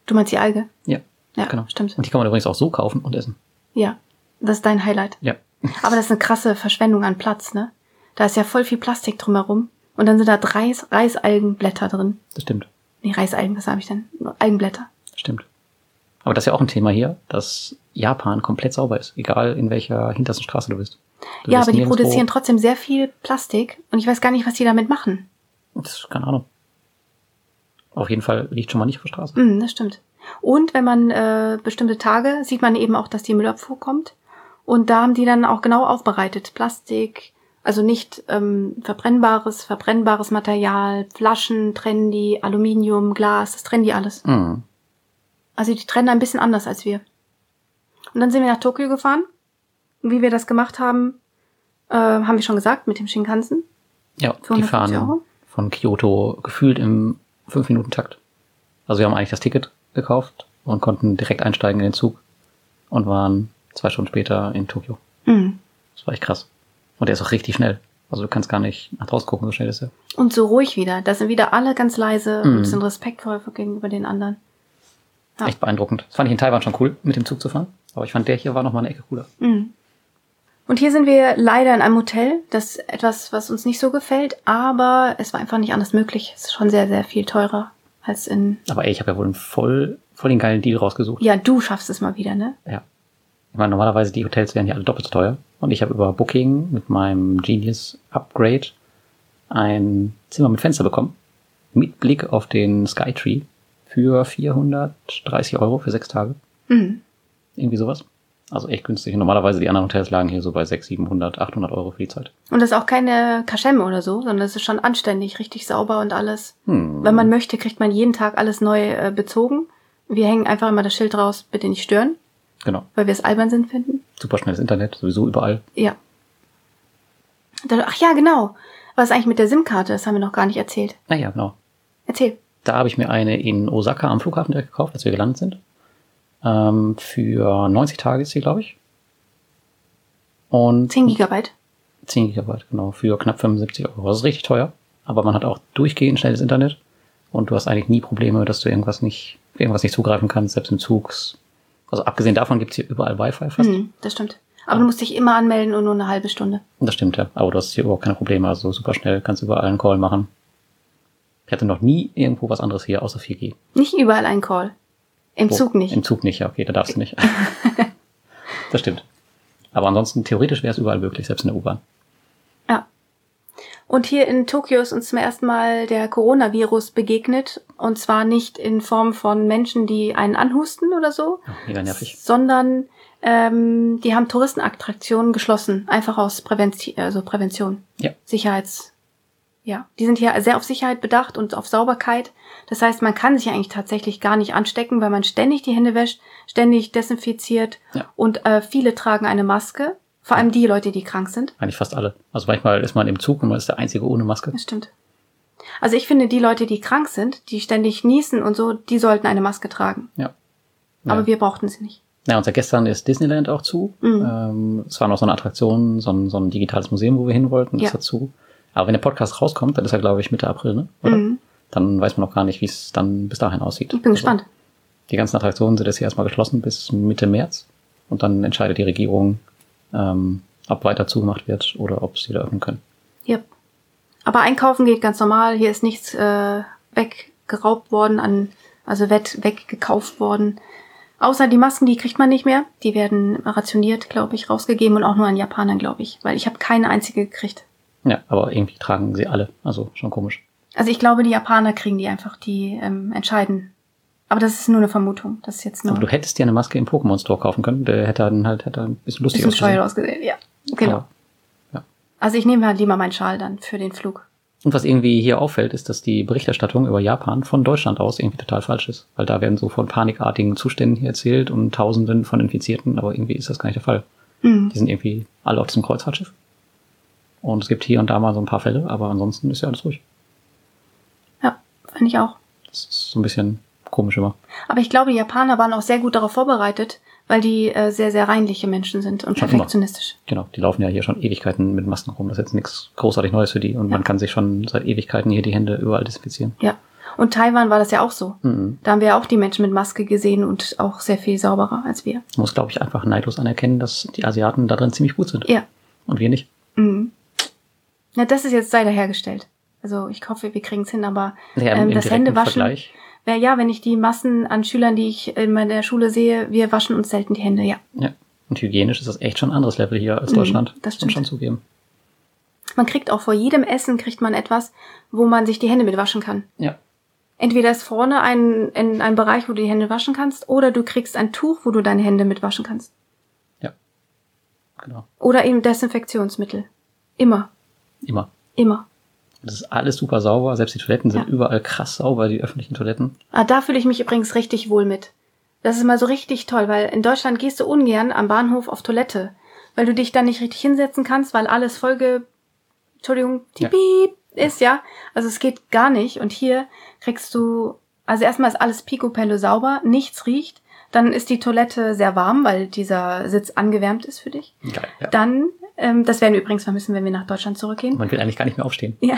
Du meinst die Alge? Ja, Ja, genau. stimmt. Und die kann man übrigens auch so kaufen und essen. Ja, das ist dein Highlight. Ja. *laughs* Aber das ist eine krasse Verschwendung an Platz, ne? Da ist ja voll viel Plastik drumherum. Und dann sind da drei Reisalgenblätter drin. Das stimmt. Nee, Reisalgen, was habe ich denn? Algenblätter. Das stimmt. Aber das ist ja auch ein Thema hier, dass Japan komplett sauber ist, egal in welcher hintersten Straße du bist. Du ja, aber die produzieren trotzdem sehr viel Plastik und ich weiß gar nicht, was die damit machen. Das ist keine Ahnung. Auf jeden Fall liegt schon mal nicht auf der Straße. Mhm, das stimmt. Und wenn man äh, bestimmte Tage sieht man eben auch, dass die Müllabfuhr kommt. Und da haben die dann auch genau aufbereitet. Plastik, also nicht ähm, verbrennbares, verbrennbares Material, Flaschen trennen die, Aluminium, Glas, das trennen die alles. Mhm. Also die trennen ein bisschen anders als wir. Und dann sind wir nach Tokio gefahren. Und wie wir das gemacht haben, äh, haben wir schon gesagt, mit dem Shinkansen. Ja, die 150 fahren Euro? von Kyoto gefühlt im 5-Minuten-Takt. Also wir haben eigentlich das Ticket gekauft und konnten direkt einsteigen in den Zug und waren zwei Stunden später in Tokio. Mhm. Das war echt krass. Und der ist auch richtig schnell. Also du kannst gar nicht nach draußen gucken, so schnell ist er. Und so ruhig wieder. Da sind wieder alle ganz leise Mhm. und sind respektvoll gegenüber den anderen. Ja. Echt beeindruckend. Das fand ich in Taiwan schon cool, mit dem Zug zu fahren. Aber ich fand, der hier war noch mal eine Ecke cooler. Mhm. Und hier sind wir leider in einem Hotel. Das ist etwas, was uns nicht so gefällt, aber es war einfach nicht anders möglich. Es ist schon sehr, sehr viel teurer als in. Aber ey, ich habe ja wohl einen voll, voll den geilen Deal rausgesucht. Ja, du schaffst es mal wieder, ne? Ja. Ich meine, normalerweise die Hotels wären ja alle doppelt so teuer. Und ich habe über Booking mit meinem Genius Upgrade ein Zimmer mit Fenster bekommen. Mit Blick auf den Skytree für 430 Euro für sechs Tage. Mhm. Irgendwie sowas. Also echt günstig. Normalerweise die anderen Hotels lagen hier so bei 600, 700, 800 Euro für die Zeit. Und das ist auch keine Kaschemme oder so, sondern es ist schon anständig, richtig sauber und alles. Hm. Wenn man möchte, kriegt man jeden Tag alles neu äh, bezogen. Wir hängen einfach immer das Schild raus, bitte nicht stören, Genau. weil wir es albern sind finden. Super schnelles Internet, sowieso überall. Ja. Ach ja, genau. Was ist eigentlich mit der SIM-Karte? Das haben wir noch gar nicht erzählt. Naja, genau. Erzähl. Da habe ich mir eine in Osaka am Flughafen direkt gekauft, als wir gelandet sind. Ähm, für 90 Tage ist sie, glaube ich. Und 10 Gigabyte. 10 Gigabyte, genau, für knapp 75 Euro. Das ist richtig teuer, aber man hat auch durchgehend schnelles Internet und du hast eigentlich nie Probleme, dass du irgendwas nicht irgendwas nicht zugreifen kannst, selbst im Zug. Also abgesehen davon gibt's hier überall Wi-Fi fast. Hm, das stimmt. Aber du musst dich immer anmelden und nur eine halbe Stunde. Das stimmt, ja. Aber du hast hier überhaupt keine Probleme. Also super schnell, kannst überall einen Call machen. Ich hatte noch nie irgendwo was anderes hier, außer 4G. Nicht überall ein Call. Im Wo? Zug nicht. Im Zug nicht, ja, okay, da darfst du nicht. *laughs* das stimmt. Aber ansonsten, theoretisch wäre es überall möglich, selbst in der U-Bahn. Ja. Und hier in Tokio ist uns zum ersten Mal der Coronavirus begegnet. Und zwar nicht in Form von Menschen, die einen anhusten oder so, Ja, mega nervig. sondern ähm, die haben Touristenattraktionen geschlossen. Einfach aus Prävention, also Prävention. Ja. Sicherheits. Ja. Die sind hier sehr auf Sicherheit bedacht und auf Sauberkeit. Das heißt, man kann sich eigentlich tatsächlich gar nicht anstecken, weil man ständig die Hände wäscht, ständig desinfiziert Ja. und äh, viele tragen eine Maske. Vor allem die Leute, die krank sind. Eigentlich fast alle. Also manchmal ist man im Zug und man ist der Einzige ohne Maske. Das stimmt. Also ich finde, die Leute, die krank sind, die ständig niesen und so, die sollten eine Maske tragen. Ja. Aber ja. wir brauchten sie nicht. Ja, und seit gestern ist Disneyland auch zu. Mhm. Ähm, es war noch so eine Attraktion, so ein, so ein digitales Museum, wo wir hin wollten, Ja. ist dazu. Aber wenn der Podcast rauskommt, dann ist er, glaube ich, Mitte April, ne? Oder? Mhm. Dann weiß man noch gar nicht, wie es dann bis dahin aussieht. Ich bin Also, gespannt. Die ganzen Attraktionen sind jetzt hier erstmal geschlossen bis Mitte März. Und dann entscheidet die Regierung, ähm, ob weiter zugemacht wird oder ob sie wieder öffnen können. Yep. Aber einkaufen geht ganz normal. Hier ist nichts äh, weggeraubt worden, an, also wett, weggekauft worden. Außer die Masken, die kriegt man nicht mehr. Die werden rationiert, glaube ich, rausgegeben und auch nur an Japanern, glaube ich. Weil ich habe keine einzige gekriegt. Ja, aber irgendwie tragen sie alle. Also schon komisch. Also ich glaube, die Japaner kriegen die einfach, die ähm, entscheiden. Aber das ist nur eine Vermutung. Das ist jetzt nur Aber du hättest dir eine Maske im Pokémon Store kaufen können. Der hätte dann halt hätte ein bisschen lustig bisschen ausgesehen. ausgesehen. Ja, genau. Aber- ja. Also ich nehme halt lieber meinen Schal dann für den Flug. Und was irgendwie hier auffällt, ist, dass die Berichterstattung über Japan von Deutschland aus irgendwie total falsch ist. Weil da werden so von panikartigen Zuständen hier erzählt und Tausenden von Infizierten, aber irgendwie ist das gar nicht der Fall. Mhm. Die sind irgendwie alle auf diesem Kreuzfahrtschiff. Und es gibt hier und da mal so ein paar Fälle, aber ansonsten ist ja alles ruhig. Ja, finde ich auch. Das ist so ein bisschen komisch immer. Aber ich glaube, die Japaner waren auch sehr gut darauf vorbereitet, weil die äh, sehr, sehr reinliche Menschen sind und Schon immer. perfektionistisch. Genau, die laufen ja hier schon Ewigkeiten mit Masken rum. Das ist jetzt nichts großartig Neues für die. Und man kann sich schon seit Ewigkeiten hier die Hände überall desinfizieren. Ja. Und Taiwan war das ja auch so. Mhm. Da haben wir auch die Menschen mit Maske gesehen und auch sehr viel sauberer als wir. Man muss, glaube ich, einfach neidlos anerkennen, dass die Asiaten da drin ziemlich gut sind. Ja. Und wir nicht. Mhm. Na, das ist jetzt leider hergestellt. Also ich hoffe, wir kriegen es hin, aber Ja, ähm, das Händewaschen. Vergleich. Ja, ja, wenn ich die Massen an Schülern, die ich in meiner Schule sehe, wir waschen uns selten die Hände, ja. Ja. Und hygienisch ist das echt schon ein anderes Level hier als Mhm, Deutschland. das Muss man stimmt. schon zugeben. Man kriegt auch vor jedem Essen kriegt man etwas, wo man sich die Hände mit waschen kann. Ja. Entweder ist vorne ein, ein, ein Bereich, wo du die Hände waschen kannst, oder du kriegst ein Tuch, wo du deine Hände mit waschen kannst. Ja. Genau. Oder eben Desinfektionsmittel. Immer. Immer. Immer. Das ist alles super sauber. Selbst die Toiletten sind Ja. überall krass sauber, die öffentlichen Toiletten. Ah, da fühle ich mich übrigens richtig wohl mit. Das ist mal so richtig toll, weil in Deutschland gehst du ungern am Bahnhof auf Toilette, weil du dich dann nicht richtig hinsetzen kannst, weil alles vollge... Entschuldigung, die Ja. Ist, ja. Also es geht gar nicht. Und hier kriegst du... Also erstmal ist alles picobello sauber, nichts riecht. Dann ist die Toilette sehr warm, weil dieser Sitz angewärmt ist für dich. Geil. Ja. Dann, ähm, das werden wir übrigens vermissen, wenn wir nach Deutschland zurückgehen. Man will eigentlich gar nicht mehr aufstehen. Ja.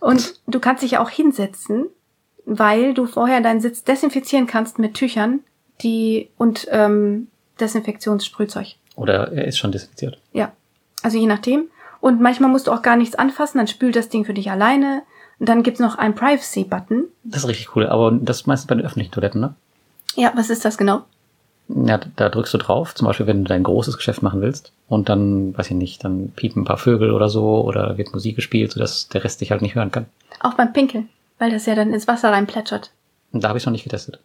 Und du kannst dich ja auch hinsetzen, weil du vorher deinen Sitz desinfizieren kannst mit Tüchern, die und ähm, Desinfektionssprühzeug. Oder er ist schon desinfiziert. Ja. Also je nachdem. Und manchmal musst du auch gar nichts anfassen, dann spült das Ding für dich alleine. Und dann gibt's noch einen Privacy-Button. Das ist richtig cool. Aber das ist meistens bei den öffentlichen Toiletten, ne? Ja, was ist das genau? Ja, da drückst du drauf, zum Beispiel, wenn du dein großes Geschäft machen willst. Und dann, weiß ich nicht, dann piepen ein paar Vögel oder so oder wird Musik gespielt, sodass der Rest dich halt nicht hören kann. Auch beim Pinkeln, weil das ja dann ins Wasser reinplätschert. Und da habe ich noch nicht getestet.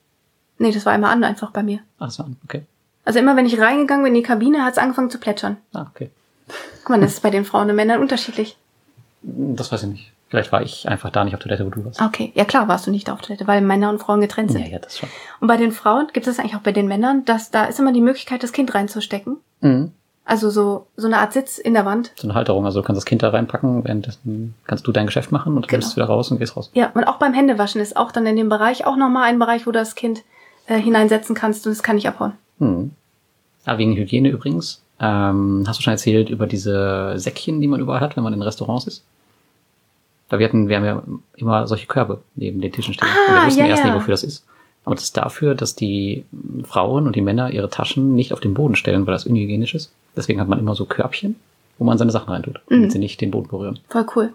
Nee, das war einmal an einfach bei mir. Das war an. Okay. Also immer wenn ich reingegangen bin in die Kabine, hat's angefangen zu plätschern. Ah, okay. Guck mal, das ist bei den Frauen und Männern unterschiedlich. Das weiß ich nicht. Vielleicht war ich einfach da nicht auf Toilette, wo du warst. Okay, ja klar warst du nicht auf Toilette, weil Männer und Frauen getrennt sind. Ja, ja, das schon. Und bei den Frauen gibt es eigentlich auch bei den Männern, dass da ist immer die Möglichkeit, das Kind reinzustecken. Mhm. Also so, so eine Art Sitz in der Wand. So eine Halterung, also du kannst das Kind da reinpacken, währenddessen kannst du dein Geschäft machen und dann Genau. nimmst du wieder raus und gehst raus. Ja, und auch beim Händewaschen ist auch dann in dem Bereich auch nochmal ein Bereich, wo du das Kind äh, hineinsetzen kannst und es kann nicht abhauen. Hm. Ah, wegen Hygiene übrigens. Ähm, hast du schon erzählt über diese Säckchen, die man überall hat, wenn man in Restaurants ist? Da wir hatten, wir haben ja immer solche Körbe neben den Tischen stehen. Ah, und wir wussten ja, erst ja. nicht, wofür das ist. Aber das ist dafür, dass die Frauen und die Männer ihre Taschen nicht auf den Boden stellen, weil das unhygienisch ist. Deswegen hat man immer so Körbchen, wo man seine Sachen reintut, damit Mhm. sie nicht den Boden berühren. Voll cool.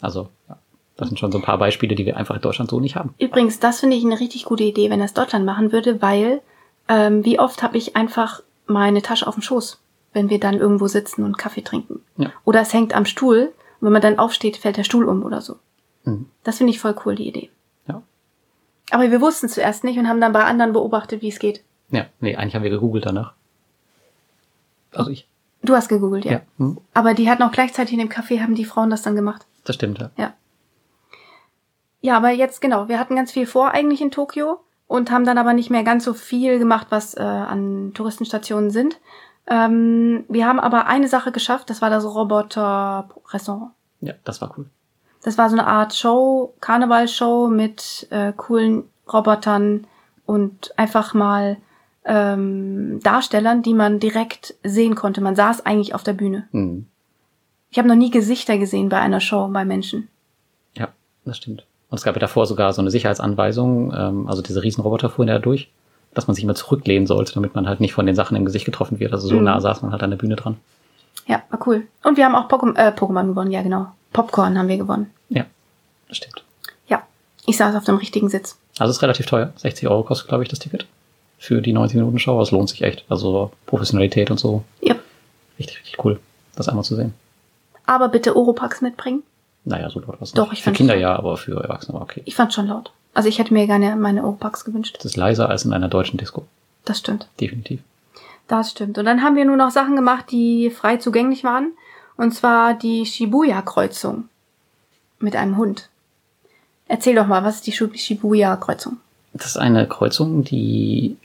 Also, ja, das sind schon so ein paar Beispiele, die wir einfach in Deutschland so nicht haben. Übrigens, das finde ich eine richtig gute Idee, wenn das Deutschland machen würde, weil ähm, wie oft habe ich einfach meine Tasche auf dem Schoß, wenn wir dann irgendwo sitzen und Kaffee trinken. Ja. Oder es hängt am Stuhl und wenn man dann aufsteht, fällt der Stuhl um oder so. Mhm. Das finde ich voll cool, die Idee. Ja. Aber wir wussten zuerst nicht und haben dann bei anderen beobachtet, wie es geht. Ja, nee, eigentlich haben wir gegoogelt danach. Also ich. Du hast gegoogelt, ja. Ja. Hm, Aber die hatten auch gleichzeitig in dem Café, haben die Frauen das dann gemacht. das stimmt, ja. Ja. Ja, aber jetzt genau, wir hatten ganz viel vor eigentlich in Tokio und haben dann aber nicht mehr ganz so viel gemacht, was äh, an Touristenstationen sind. Ähm, wir haben aber eine Sache geschafft, das war das Roboter-Restaurant. Ja, das war cool. Das war so eine Art Show, Karnevalshow mit äh, coolen Robotern und einfach mal ähm, Darstellern, die man direkt sehen konnte. Man saß eigentlich auf der Bühne. Hm. Ich habe noch nie Gesichter gesehen bei einer Show bei Menschen. Ja, das stimmt. Und es gab ja davor sogar so eine Sicherheitsanweisung, ähm, also diese Riesenroboter fuhren ja durch, dass man sich immer zurücklehnen sollte, damit man halt nicht von den Sachen im Gesicht getroffen wird. Also so Mhm. nah saß man halt an der Bühne dran. Ja, war cool. Und wir haben auch Pokémon, äh, Pokémon gewonnen, ja genau. Popcorn haben wir gewonnen. Ja, das stimmt. Ja, ich saß auf dem richtigen Sitz. Also es ist relativ teuer. 60 Euro kostet, glaube ich, das Ticket. Für die 90 Minuten Show. Das lohnt sich echt. Also Professionalität und so. Ja. Richtig, richtig cool, das einmal zu sehen. Aber bitte Oropax mitbringen. Naja, so laut was. Doch, ich Für fand Kinder schon. ja, aber für Erwachsene war okay. Ich fand schon laut. Also ich hätte mir gerne meine Oropax gewünscht. Das ist leiser als in einer deutschen Disco. Das stimmt. Definitiv. Das stimmt. Und dann haben wir nur noch Sachen gemacht, die frei zugänglich waren. Und zwar die Shibuya-Kreuzung. Mit einem Hund. Erzähl doch mal, was ist die Shibuya-Kreuzung? Das ist eine Kreuzung, die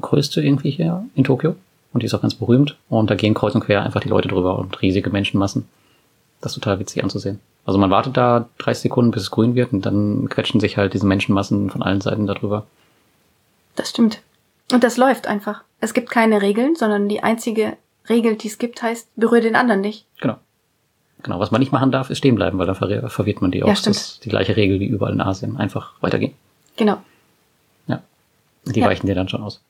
größte irgendwie hier in Tokio. Und die ist auch ganz berühmt. Und da gehen kreuz und quer einfach die Leute drüber und riesige Menschenmassen. Das ist total witzig anzusehen. Also man wartet da 30 Sekunden, bis es grün wird und dann quetschen sich halt diese Menschenmassen von allen Seiten darüber. Das stimmt. Und das läuft einfach. Es gibt keine Regeln, sondern die einzige Regel, die es gibt, heißt, berühre den anderen nicht. Genau. Genau, was man nicht machen darf, ist stehen bleiben, weil dann verwir- verwirrt man die auch. Ja, stimmt. Das ist die gleiche Regel wie überall in Asien. Einfach weitergehen. Genau. Ja. Die Ja. weichen dir dann schon aus.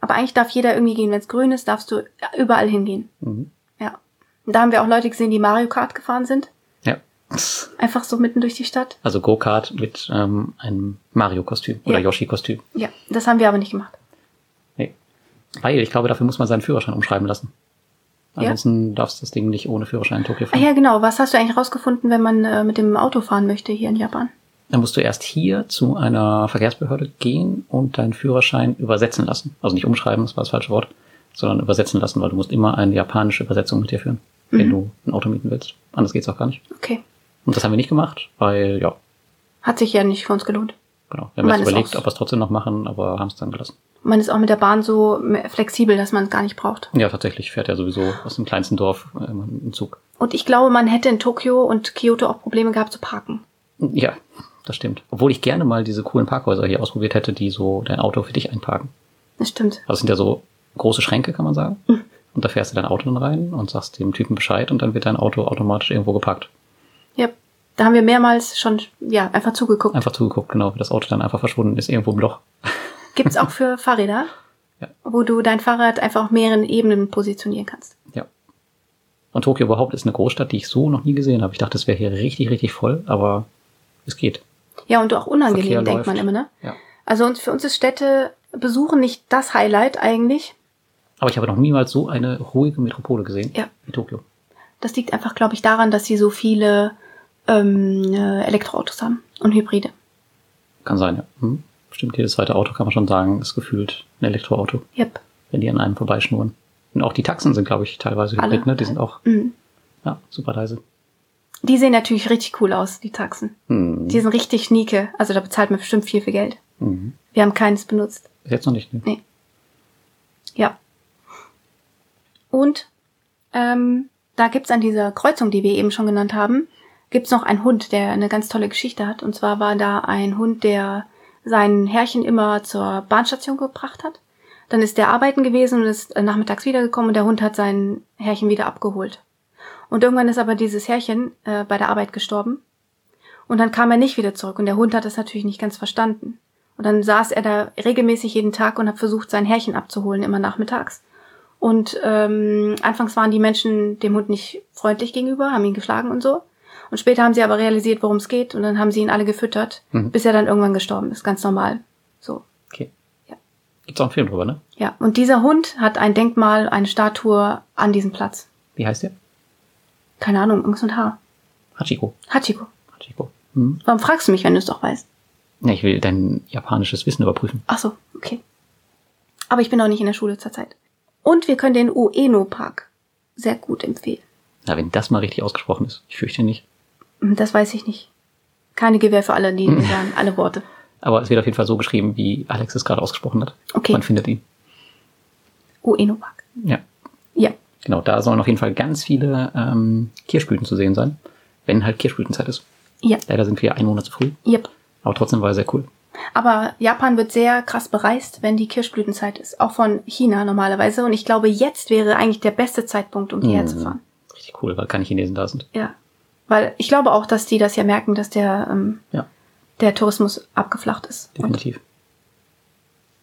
Aber eigentlich darf jeder irgendwie gehen. Wenn es grün ist, darfst du überall hingehen. Mhm. Ja. Und da haben wir auch Leute gesehen, die Mario Kart gefahren sind. Ja. Einfach so mitten durch die Stadt. Also Go-Kart mit ähm, einem Mario-Kostüm oder Ja. Yoshi-Kostüm. Ja, das haben wir aber nicht gemacht. Nee. Weil ich glaube, dafür muss man seinen Führerschein umschreiben lassen. Ja. Ansonsten darfst du das Ding nicht ohne Führerschein in Tokio Ah fahren. ja, genau. Was hast du eigentlich rausgefunden, wenn man äh, mit dem Auto fahren möchte hier in Japan? Dann musst du erst hier zu einer Verkehrsbehörde gehen und deinen Führerschein übersetzen lassen. Also nicht umschreiben, das war das falsche Wort, sondern übersetzen lassen, weil du musst immer eine japanische Übersetzung mit dir führen, wenn Mhm. du ein Auto mieten willst. Anders geht's auch gar nicht. Okay. Und das haben wir nicht gemacht, weil, ja, Hat sich ja nicht für uns gelohnt. genau. Wir haben jetzt ist überlegt, ob wir es trotzdem noch machen, aber haben es dann gelassen. Man ist auch mit der Bahn so flexibel, dass man es gar nicht braucht. Ja, tatsächlich fährt er sowieso aus dem kleinsten Dorf äh, immer ein Zug. Und ich glaube, man hätte in Tokio und Kyoto auch Probleme gehabt zu parken. Ja, das stimmt. Obwohl ich gerne mal diese coolen Parkhäuser hier ausprobiert hätte, die so dein Auto für dich einparken. Das stimmt. Es sind ja so große Schränke, kann man sagen. Mhm. Und da fährst du dein Auto dann rein und sagst dem Typen Bescheid und dann wird dein Auto automatisch irgendwo geparkt. Ja. Da haben wir mehrmals schon, ja, einfach zugeguckt. Einfach zugeguckt, genau, wie das Auto dann einfach verschwunden ist, irgendwo im Loch. *laughs* Gibt's auch für Fahrräder, Ja. wo du dein Fahrrad einfach auf mehreren Ebenen positionieren kannst. Ja. Und Tokio überhaupt ist eine Großstadt, die ich so noch nie gesehen habe. Ich dachte, es wäre hier richtig, richtig voll, aber es geht. Ja, und auch unangenehm, Verkehr denkt man läuft. immer, ne? Ja. Also uns, für uns ist Städte besuchen nicht das Highlight eigentlich. Aber ich habe noch niemals so eine ruhige Metropole gesehen Ja. wie Tokio. Das liegt einfach, glaube ich, daran, dass sie so viele ähm, äh, Elektroautos haben und Hybride. Kann sein, ja. Hm. Bestimmt jedes zweite Auto kann man schon sagen, ist gefühlt ein Elektroauto, Yep. wenn die an einem vorbeischnurren. Und auch die Taxen sind, glaube ich, teilweise Alle, hybrid, ne? Die sind auch, Mhm. ja, super leise. Die sehen natürlich richtig cool aus, die Taxen. Hm. Die sind richtig schnieke. Also da bezahlt man bestimmt viel, viel Geld. Mhm. Wir haben keines benutzt. Bis jetzt noch nicht, ne? Nee. Ja. Und ähm, da gibt's an dieser Kreuzung, die wir eben schon genannt haben, gibt's noch einen Hund, der eine ganz tolle Geschichte hat. Und zwar war da ein Hund, der sein Herrchen immer zur Bahnstation gebracht hat. Dann ist der arbeiten gewesen und ist äh, nachmittags wiedergekommen und der Hund hat sein Herrchen wieder abgeholt. Und irgendwann ist aber dieses Herrchen äh, bei der Arbeit gestorben. Und dann kam er nicht wieder zurück und der Hund hat das natürlich nicht ganz verstanden. Und dann saß er da regelmäßig jeden Tag und hat versucht, sein Härchen abzuholen, immer nachmittags. Und ähm, anfangs waren die Menschen dem Hund nicht freundlich gegenüber, haben ihn geschlagen und so. Und später haben sie aber realisiert, worum es geht, und dann haben sie ihn alle gefüttert, Mhm. bis er dann irgendwann gestorben ist. Ganz normal. So. Okay. Ja. Gibt's auch einen Film drüber, ne? Ja. Und dieser Hund hat ein Denkmal, eine Statue an diesem Platz. Wie heißt der? Keine Ahnung, irgendwas mit H. Hachiko. Hachiko. Hachiko. Hm. Warum fragst du mich, wenn du es doch weißt? Ja, ich will dein japanisches Wissen überprüfen. Ach so, okay. Aber ich bin auch nicht in der Schule zurzeit. Und wir können den Ueno Park sehr gut empfehlen. Na, wenn das mal richtig ausgesprochen ist. Ich fürchte nicht. Hm, Das weiß ich nicht. Keine Gewähr für alle, mir sagen, alle Worte. Aber es wird auf jeden Fall so geschrieben, wie Alex es gerade ausgesprochen hat. Okay. Man findet ihn. Ueno Park. Ja. Ja. Genau, da sollen auf jeden Fall ganz viele ähm, Kirschblüten zu sehen sein. Wenn halt Kirschblütenzeit ist. Ja. Leider sind wir einen Monat zu früh. Yep. Aber trotzdem war er sehr cool. Aber Japan wird sehr krass bereist, wenn die Kirschblütenzeit ist. Auch von China normalerweise. Und ich glaube, jetzt wäre eigentlich der beste Zeitpunkt, um hierher Mhm. zu fahren. Richtig cool, weil keine Chinesen da sind. Ja. Weil ich glaube auch, dass die das ja merken, dass der, ähm, Ja, der Tourismus abgeflacht ist. Und definitiv.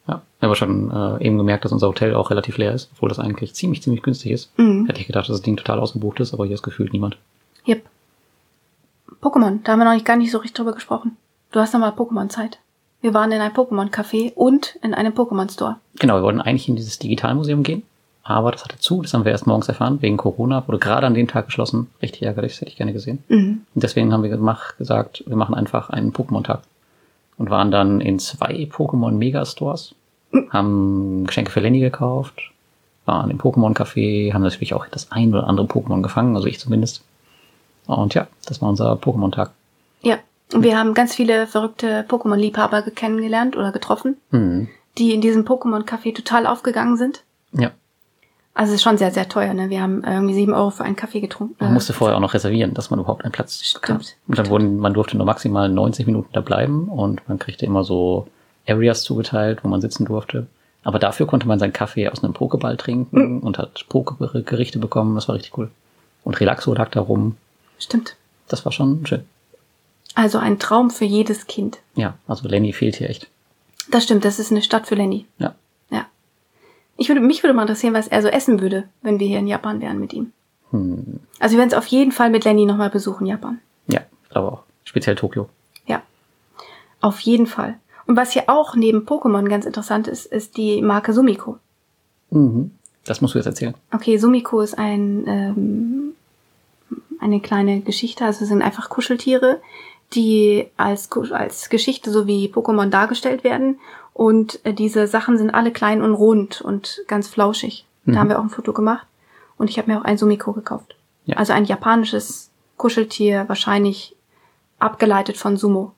Ja, ich habe schon äh, eben gemerkt, dass unser Hotel auch relativ leer ist, obwohl das eigentlich ziemlich, ziemlich günstig ist. Mhm. Hätte ich gedacht, dass das Ding total ausgebucht ist, aber hier ist gefühlt niemand. Yep. Pokémon, da haben wir noch nicht gar nicht so richtig drüber gesprochen. Du hast noch mal Pokémon-Zeit. Wir waren in einem Pokémon-Café und in einem Pokémon-Store. Genau, wir wollten eigentlich in dieses Digitalmuseum gehen, aber das hatte zu, das haben wir erst morgens erfahren, wegen Corona, wurde gerade an dem Tag geschlossen. Richtig ärgerlich, das hätte ich gerne gesehen. Mhm. Und deswegen haben wir gemacht, gesagt, wir machen einfach einen Pokémon-Tag. Und waren dann in zwei Pokémon Megastores, haben Geschenke für Lenny gekauft, waren im Pokémon-Café, haben natürlich auch das ein oder andere Pokémon gefangen, also ich zumindest. Und ja, das war unser Pokémon-Tag. Ja. Und wir haben ganz viele verrückte Pokémon-Liebhaber ge- kennengelernt oder getroffen, Hm. die in diesem Pokémon-Café total aufgegangen sind. Ja, Also es ist schon sehr, sehr teuer, ne? Wir haben irgendwie sieben Euro für einen Kaffee getrunken. man musste vorher auch noch reservieren, dass man überhaupt einen Platz Stimmt. bekam. Und dann wurden, man durfte nur maximal 90 Minuten da bleiben und man kriegte immer so Areas zugeteilt, wo man sitzen durfte. Aber dafür konnte man seinen Kaffee aus einem Pokéball trinken und hat Pokegerichte bekommen. Das war richtig cool. Und Relaxo lag da rum. Stimmt. Das war schon schön. Also ein Traum für jedes Kind. Ja, also Lenny fehlt hier echt. Das stimmt, das ist eine Stadt für Lenny. Ja. Ja. Ich würde, mich würde mal interessieren, was er so essen würde, wenn wir hier in Japan wären mit ihm. Hm. Also wir werden es auf jeden Fall mit Lenny nochmal besuchen, Japan. Ja, ich glaube auch. Speziell Tokio. Ja. Auf jeden Fall. Und was hier auch neben Pokémon ganz interessant ist, ist die Marke Sumiko. Mhm. Das musst du jetzt erzählen. Okay, Sumiko ist ein, ähm, eine kleine Geschichte, also es sind einfach Kuscheltiere, die als, als Geschichte so wie Pokémon dargestellt werden. Und äh, diese Sachen sind alle klein und rund und ganz flauschig. Mhm. Da haben wir auch ein Foto gemacht. Und ich habe mir auch ein Sumiko gekauft. Ja. Also ein japanisches Kuscheltier, wahrscheinlich abgeleitet von Sumo.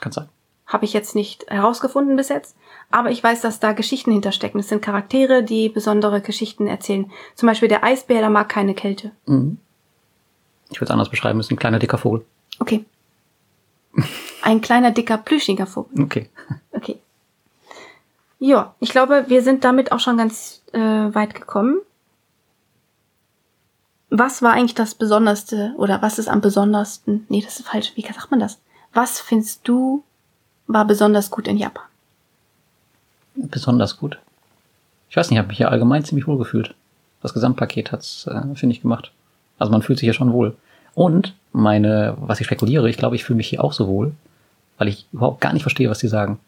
Kann sein. Habe ich jetzt nicht herausgefunden bis jetzt. Aber ich weiß, dass da Geschichten hinterstecken. Es sind Charaktere, die besondere Geschichten erzählen. Zum Beispiel der Eisbär, der mag keine Kälte. Mhm. Ich würde es anders beschreiben, ist ein kleiner dicker Vogel. Okay. Ein kleiner, dicker, plüschiger Vogel. Okay. Okay. Ja, ich glaube, wir sind damit auch schon ganz äh, weit gekommen. Was war eigentlich das Besonderste oder was ist am besondersten? Nee, das ist falsch. Wie sagt man das? Was findest du war besonders gut in Japan? besonders gut. Ich weiß nicht, ich habe mich hier allgemein ziemlich wohl gefühlt. Das Gesamtpaket hat's, äh, finde ich, gemacht. Also man fühlt sich hier schon wohl. Und meine, was ich spekuliere, ich glaube, ich fühle mich hier auch so wohl, weil ich überhaupt gar nicht verstehe, was die sagen.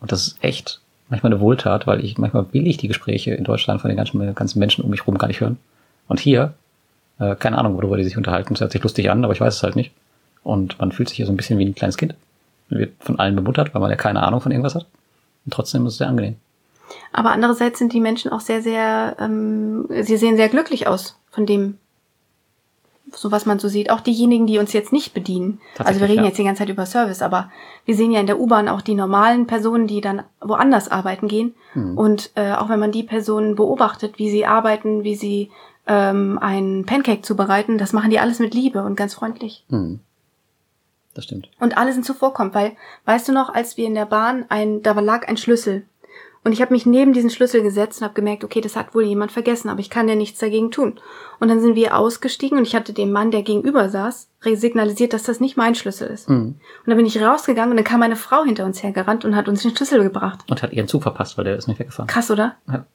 Und das ist echt manchmal eine Wohltat, weil ich manchmal will ich die Gespräche in Deutschland von den ganzen, ganzen Menschen um mich rum gar nicht hören. Und hier, äh, keine Ahnung, worüber die sich unterhalten. Das hört sich lustig an, aber ich weiß es halt nicht. Und man fühlt sich hier so ein bisschen wie ein kleines Kind. Man wird von allen bemuttert, weil man ja keine Ahnung von irgendwas hat. Und trotzdem ist es sehr angenehm. Aber andererseits sind die Menschen auch sehr, sehr, ähm, sie sehen sehr glücklich aus von dem, so was man so sieht. Auch diejenigen, die uns jetzt nicht bedienen. Also wir reden ja. jetzt die ganze Zeit über Service, aber wir sehen ja in der U-Bahn auch die normalen Personen, die dann woanders arbeiten gehen. Mhm. Und äh, auch wenn man die Personen beobachtet, wie sie arbeiten, wie sie ähm, einen Pancake zubereiten, das machen die alles mit Liebe und ganz freundlich. Hm. Das stimmt. Und alle sind zuvorkommt, weil, weißt du noch, als wir in der Bahn ein, da lag ein Schlüssel. Und ich habe mich neben diesen Schlüssel gesetzt und habe gemerkt, okay, das hat wohl jemand vergessen, aber ich kann ja nichts dagegen tun. Und dann sind wir ausgestiegen und ich hatte dem Mann, der gegenüber saß, signalisiert, dass das nicht mein Schlüssel ist. Mhm. Und dann bin ich rausgegangen und dann kam meine Frau hinter uns hergerannt und hat uns den Schlüssel gebracht. Und hat ihren Zug verpasst, weil der ist nicht weggefahren. Krass, oder? Ja.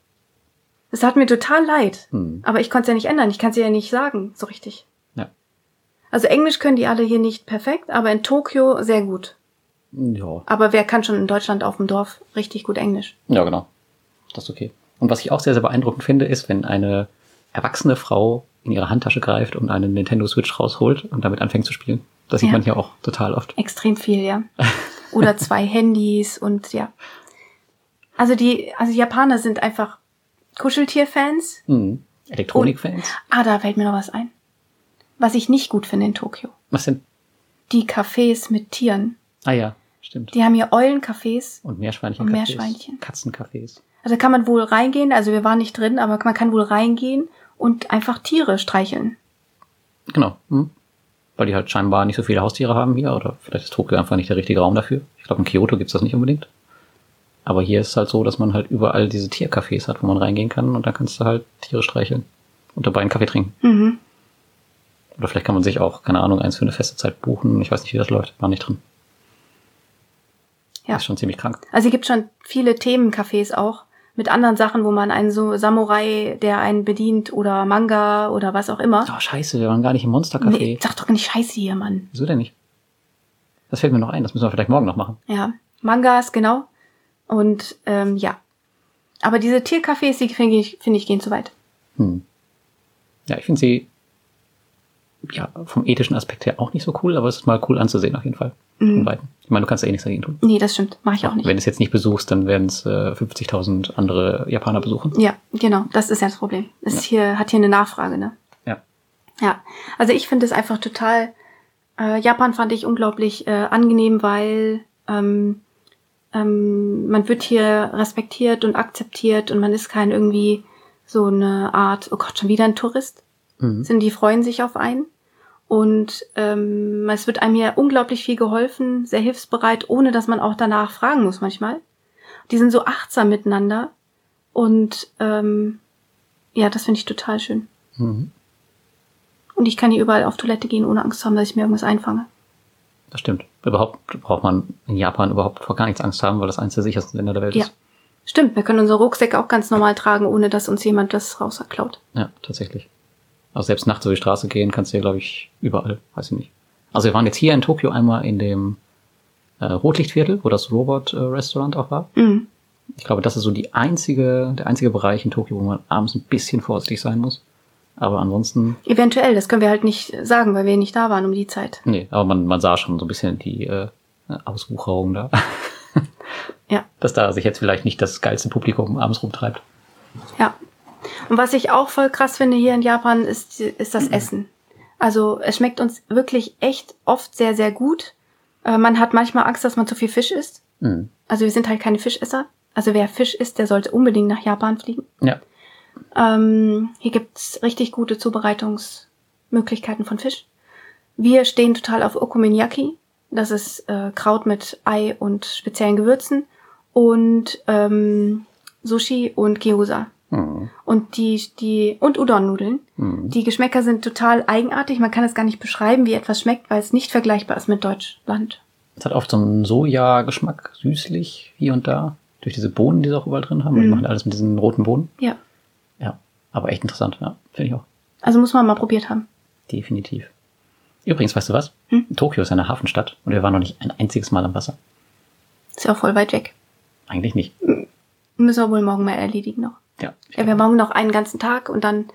Es hat mir total leid. Mhm. Aber ich konnte es ja nicht ändern. Ich kann es ja nicht sagen, so richtig. Ja. Also Englisch können die alle hier nicht perfekt, aber in Tokio sehr gut. Ja. Aber wer kann schon in Deutschland auf dem Dorf richtig gut Englisch? Ja, genau. Das ist okay. Und was ich auch sehr, sehr beeindruckend finde, ist, wenn eine erwachsene Frau in ihre Handtasche greift und einen Nintendo Switch rausholt und damit anfängt zu spielen. Das sieht Ja. man hier auch total oft. Extrem viel, ja. *laughs* Oder zwei Handys und ja. Also die, also die Japaner sind einfach Kuscheltierfans. Mhm. Elektronikfans. Ah, da fällt mir noch was ein. Was ich nicht gut finde in Tokio. Was denn? Die Cafés mit Tieren. Ah ja, stimmt. Die haben hier Eulencafés. Und Meerschweinchen. Und Meerschweinchen. Katzencafés. Also kann man wohl reingehen, also wir waren nicht drin, aber man kann wohl reingehen und einfach Tiere streicheln. Genau. Mhm. Weil die halt scheinbar nicht so viele Haustiere haben hier. Oder vielleicht ist Tokio einfach nicht der richtige Raum dafür. Ich glaube, in Kyoto gibt's das nicht unbedingt. Aber hier ist es halt so, dass man halt überall diese Tiercafés hat, wo man reingehen kann und dann kannst du halt Tiere streicheln und dabei einen Kaffee trinken. Mhm. Oder vielleicht kann man sich auch, keine Ahnung, eins für eine feste Zeit buchen. Ich weiß nicht, wie das läuft. War nicht drin. Ja. Ist schon ziemlich krank. Also es gibt schon viele Themencafés auch mit anderen Sachen, wo man einen so Samurai, der einen bedient oder Manga oder was auch immer. Oh, scheiße, wir waren gar nicht im Monstercafé. Nee, sag doch nicht Scheiße hier, Mann. Wieso denn nicht? Das fällt mir noch ein. Das müssen wir vielleicht morgen noch machen. Ja, Mangas, genau. Und ähm, ja. Aber diese Tiercafés, die finde ich, finde ich, gehen zu weit. Hm. Ja, ich finde sie ja vom ethischen Aspekt her auch nicht so cool, aber es ist mal cool anzusehen auf jeden Fall. Mhm. Von Weitem. Ich meine, du kannst ja eh nichts dagegen tun. Nee, das stimmt. Mache ich auch nicht. Wenn du es jetzt nicht besuchst, dann werden es äh, 50.000 andere Japaner besuchen. Ja, genau. Das ist ja das Problem. Es ist hier, hat hier eine Nachfrage, ne? Ja. Ja. Also ich finde es einfach total. Äh, Japan fand ich unglaublich äh, angenehm, weil ähm, ähm, man wird hier respektiert und akzeptiert und man ist kein irgendwie so eine Art, oh Gott, schon wieder ein Tourist. Mhm. Sind die freuen sich auf einen. Und ähm, es wird einem hier unglaublich viel geholfen, sehr hilfsbereit, ohne dass man auch danach fragen muss manchmal. Die sind so achtsam miteinander. Und ähm, ja, das finde ich total schön. Mhm. Und ich kann hier überall auf Toilette gehen, ohne Angst zu haben, dass ich mir irgendwas einfange. Das stimmt. Überhaupt braucht man in Japan überhaupt vor gar nichts Angst haben, weil das eines der sichersten Länder der Welt Ja. ist. Stimmt, wir können unsere Rucksäcke auch ganz normal tragen, ohne dass uns jemand das rausklaut. Ja, tatsächlich. Also selbst nachts über die Straße gehen kannst du ja, glaube ich, überall. Weiß ich nicht. Also wir waren jetzt hier in Tokio einmal in dem äh, Rotlichtviertel, wo das Robot-Restaurant auch war. Mhm. Ich glaube, das ist so die einzige, der einzige Bereich in Tokio, wo man abends ein bisschen vorsichtig sein muss. Aber ansonsten, Eventuell, das können wir halt nicht sagen, weil wir nicht da waren um die Zeit. nee, aber man, man sah schon so ein bisschen die äh, Auswucherung da. Ja. *laughs* Dass da sich jetzt vielleicht nicht das geilste Publikum abends rumtreibt. Ja. Und was ich auch voll krass finde hier in Japan, ist, ist das Essen. Also es schmeckt uns wirklich echt oft sehr, sehr gut. Äh, man hat manchmal Angst, dass man zu viel Fisch isst. Mhm. Also wir sind halt keine Fischesser. Also wer Fisch isst, der sollte unbedingt nach Japan fliegen. Ja. Ähm, hier gibt's richtig gute Zubereitungsmöglichkeiten von Fisch. Wir stehen total auf Okonomiyaki. Das ist äh, Kraut mit Ei und speziellen Gewürzen. Und ähm, Sushi und Gyoza. Mhm. Und die, die, und Udon-Nudeln. Mhm. Die Geschmäcker sind total eigenartig. Man kann es gar nicht beschreiben, wie etwas schmeckt, weil es nicht vergleichbar ist mit Deutschland. Es hat oft so einen Soja-Geschmack, süßlich hier und da. Durch diese Bohnen, die sie auch überall drin haben. Die Mhm. machen alles mit diesen roten Bohnen. Ja. Ja. Aber echt interessant, ja. Finde ich auch. Also muss man mal probiert haben. Definitiv. Übrigens, weißt du was? Hm? Tokio ist eine Hafenstadt und wir waren noch nicht ein einziges Mal am Wasser. Ist ja auch voll weit weg. Eigentlich nicht. Müssen wir wohl morgen mal erledigen noch. Ja. Ja, wir morgen noch einen ganzen Tag und dann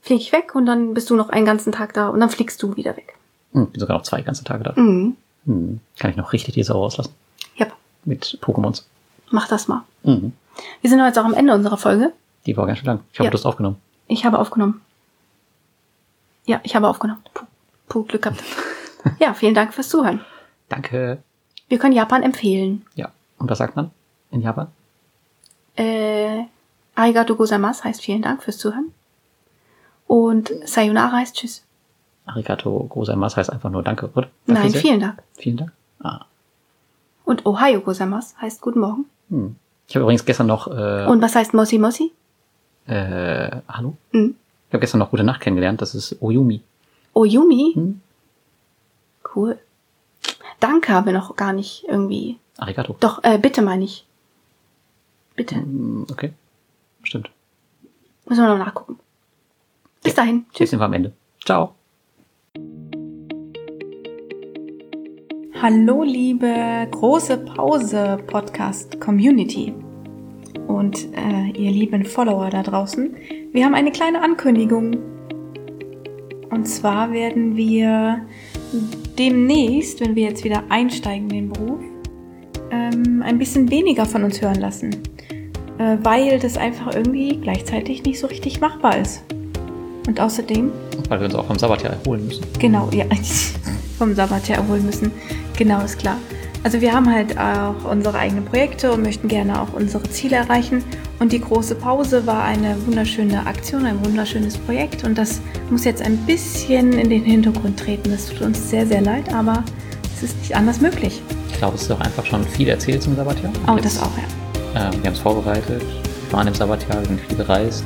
fliege ich weg und dann bist du noch einen ganzen Tag da und dann fliegst du wieder weg. Hm, bin sogar noch zwei ganze Tage da. Mhm. Hm. Kann ich noch richtig die Sau rauslassen. Ja, Mit Pokémons. mach das mal. Mhm. Wir sind jetzt auch am Ende unserer Folge. Die war ganz schön lang. Ich hoffe, Ja. du hast aufgenommen. Ich habe aufgenommen. Ja, ich habe aufgenommen. Puh, puh Glück gehabt. *laughs* ja, vielen Dank fürs Zuhören. Danke. Wir können Japan empfehlen. Ja. Und was sagt man in Japan? Äh, Arigato gozaimasu heißt vielen Dank fürs Zuhören. Und Sayonara heißt Tschüss. Arigato gozaimasu heißt einfach nur Danke, oder? Sagt Nein, vielen Dank. Vielen Dank. Ah. Und Ohayo gozaimasu heißt Guten Morgen. Hm. Ich habe übrigens gestern noch. Äh, Und was heißt Mossi Mossi? Äh, hallo? Hm. Ich habe gestern noch Gute Nacht kennengelernt. Das ist Oyumi. Oyumi? Hm? Cool. Danke haben wir noch gar nicht irgendwie. Arigato. Doch, äh, bitte meine ich. Bitte. Hm, Okay. Stimmt. Müssen wir noch nachgucken. Bis dahin. Jetzt sind wir am Ende. Ciao. Hallo, liebe große Pause Podcast Community und äh, ihr lieben Follower da draußen. Wir haben eine kleine Ankündigung. Und zwar werden wir demnächst, wenn wir jetzt wieder einsteigen in den Beruf, ähm, ein bisschen weniger von uns hören lassen, weil das einfach irgendwie gleichzeitig nicht so richtig machbar ist. Und außerdem Weil wir uns auch vom Sabbatjahr erholen müssen. Genau, ja. *laughs* Vom Sabbatjahr erholen müssen. Genau, ist klar. Also wir haben halt auch unsere eigenen Projekte und möchten gerne auch unsere Ziele erreichen. Und die große Pause war eine wunderschöne Aktion, ein wunderschönes Projekt. Und das muss jetzt ein bisschen in den Hintergrund treten. Das tut uns sehr, sehr leid, aber es ist nicht anders möglich. Ich glaube, es ist auch einfach schon viel erzählt zum Sabbatjahr. Oh, Jetzt, das auch, ja. Äh, wir haben es vorbereitet. Wir waren im Sabbatjahr, wir sind viel gereist.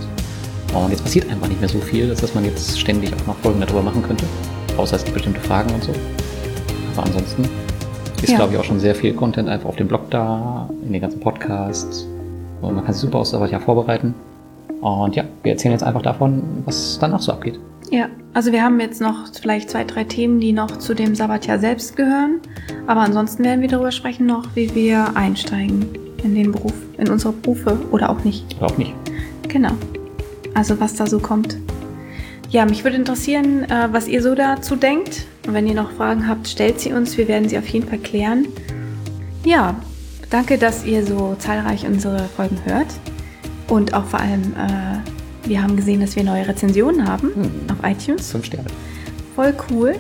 Und jetzt passiert einfach nicht mehr so viel, dass man jetzt ständig auch noch Folgen darüber machen könnte. Außer es gibt bestimmte Fragen und so. Aber ansonsten ist, Ja. glaube ich, auch schon sehr viel Content einfach auf dem Blog da, in den ganzen Podcasts. Und man kann sich super aufs Sabbatjahr vorbereiten. Und ja, wir erzählen jetzt einfach davon, was danach so abgeht. Ja, also wir haben jetzt noch vielleicht zwei, drei Themen, die noch zu dem Sabbatjahr selbst gehören. Aber ansonsten werden wir darüber sprechen noch, wie wir einsteigen in den Beruf, in unsere Berufe oder auch nicht. Oder auch nicht. Genau. Also was da so kommt. Ja, mich würde interessieren, äh, was ihr so dazu denkt. Und wenn ihr noch Fragen habt, stellt sie uns. Wir werden sie auf jeden Fall klären. Ja, danke, dass ihr so zahlreich unsere Folgen hört. Und auch vor allem, äh, wir haben gesehen, dass wir neue Rezensionen haben Hm. auf iTunes. Fünf Sterne. Voll cool.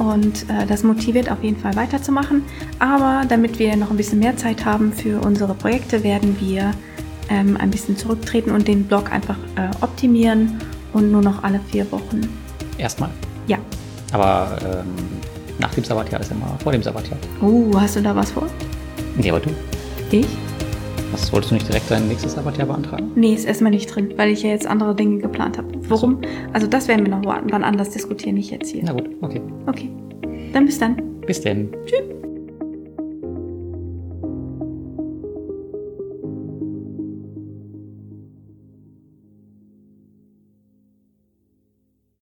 Und äh, das motiviert auf jeden Fall weiterzumachen. Aber damit wir noch ein bisschen mehr Zeit haben für unsere Projekte, werden wir ähm, ein bisschen zurücktreten und den Blog einfach äh, optimieren und nur noch alle vier Wochen. Erstmal. Ja. Aber ähm, nach dem Sabbatjahr ist immer vor dem Sabbatjahr. Uh, hast du da was vor? Nee, aber du. Ich? Was, wolltest du nicht direkt dein nächstes Sabbatjahr beantragen? Nee, ist erstmal nicht drin, weil ich ja jetzt andere Dinge geplant habe. Warum? Also das werden wir noch wann anders diskutieren, nicht jetzt hier. Na gut, okay. Okay. Dann bis dann. Bis denn. Tschüss.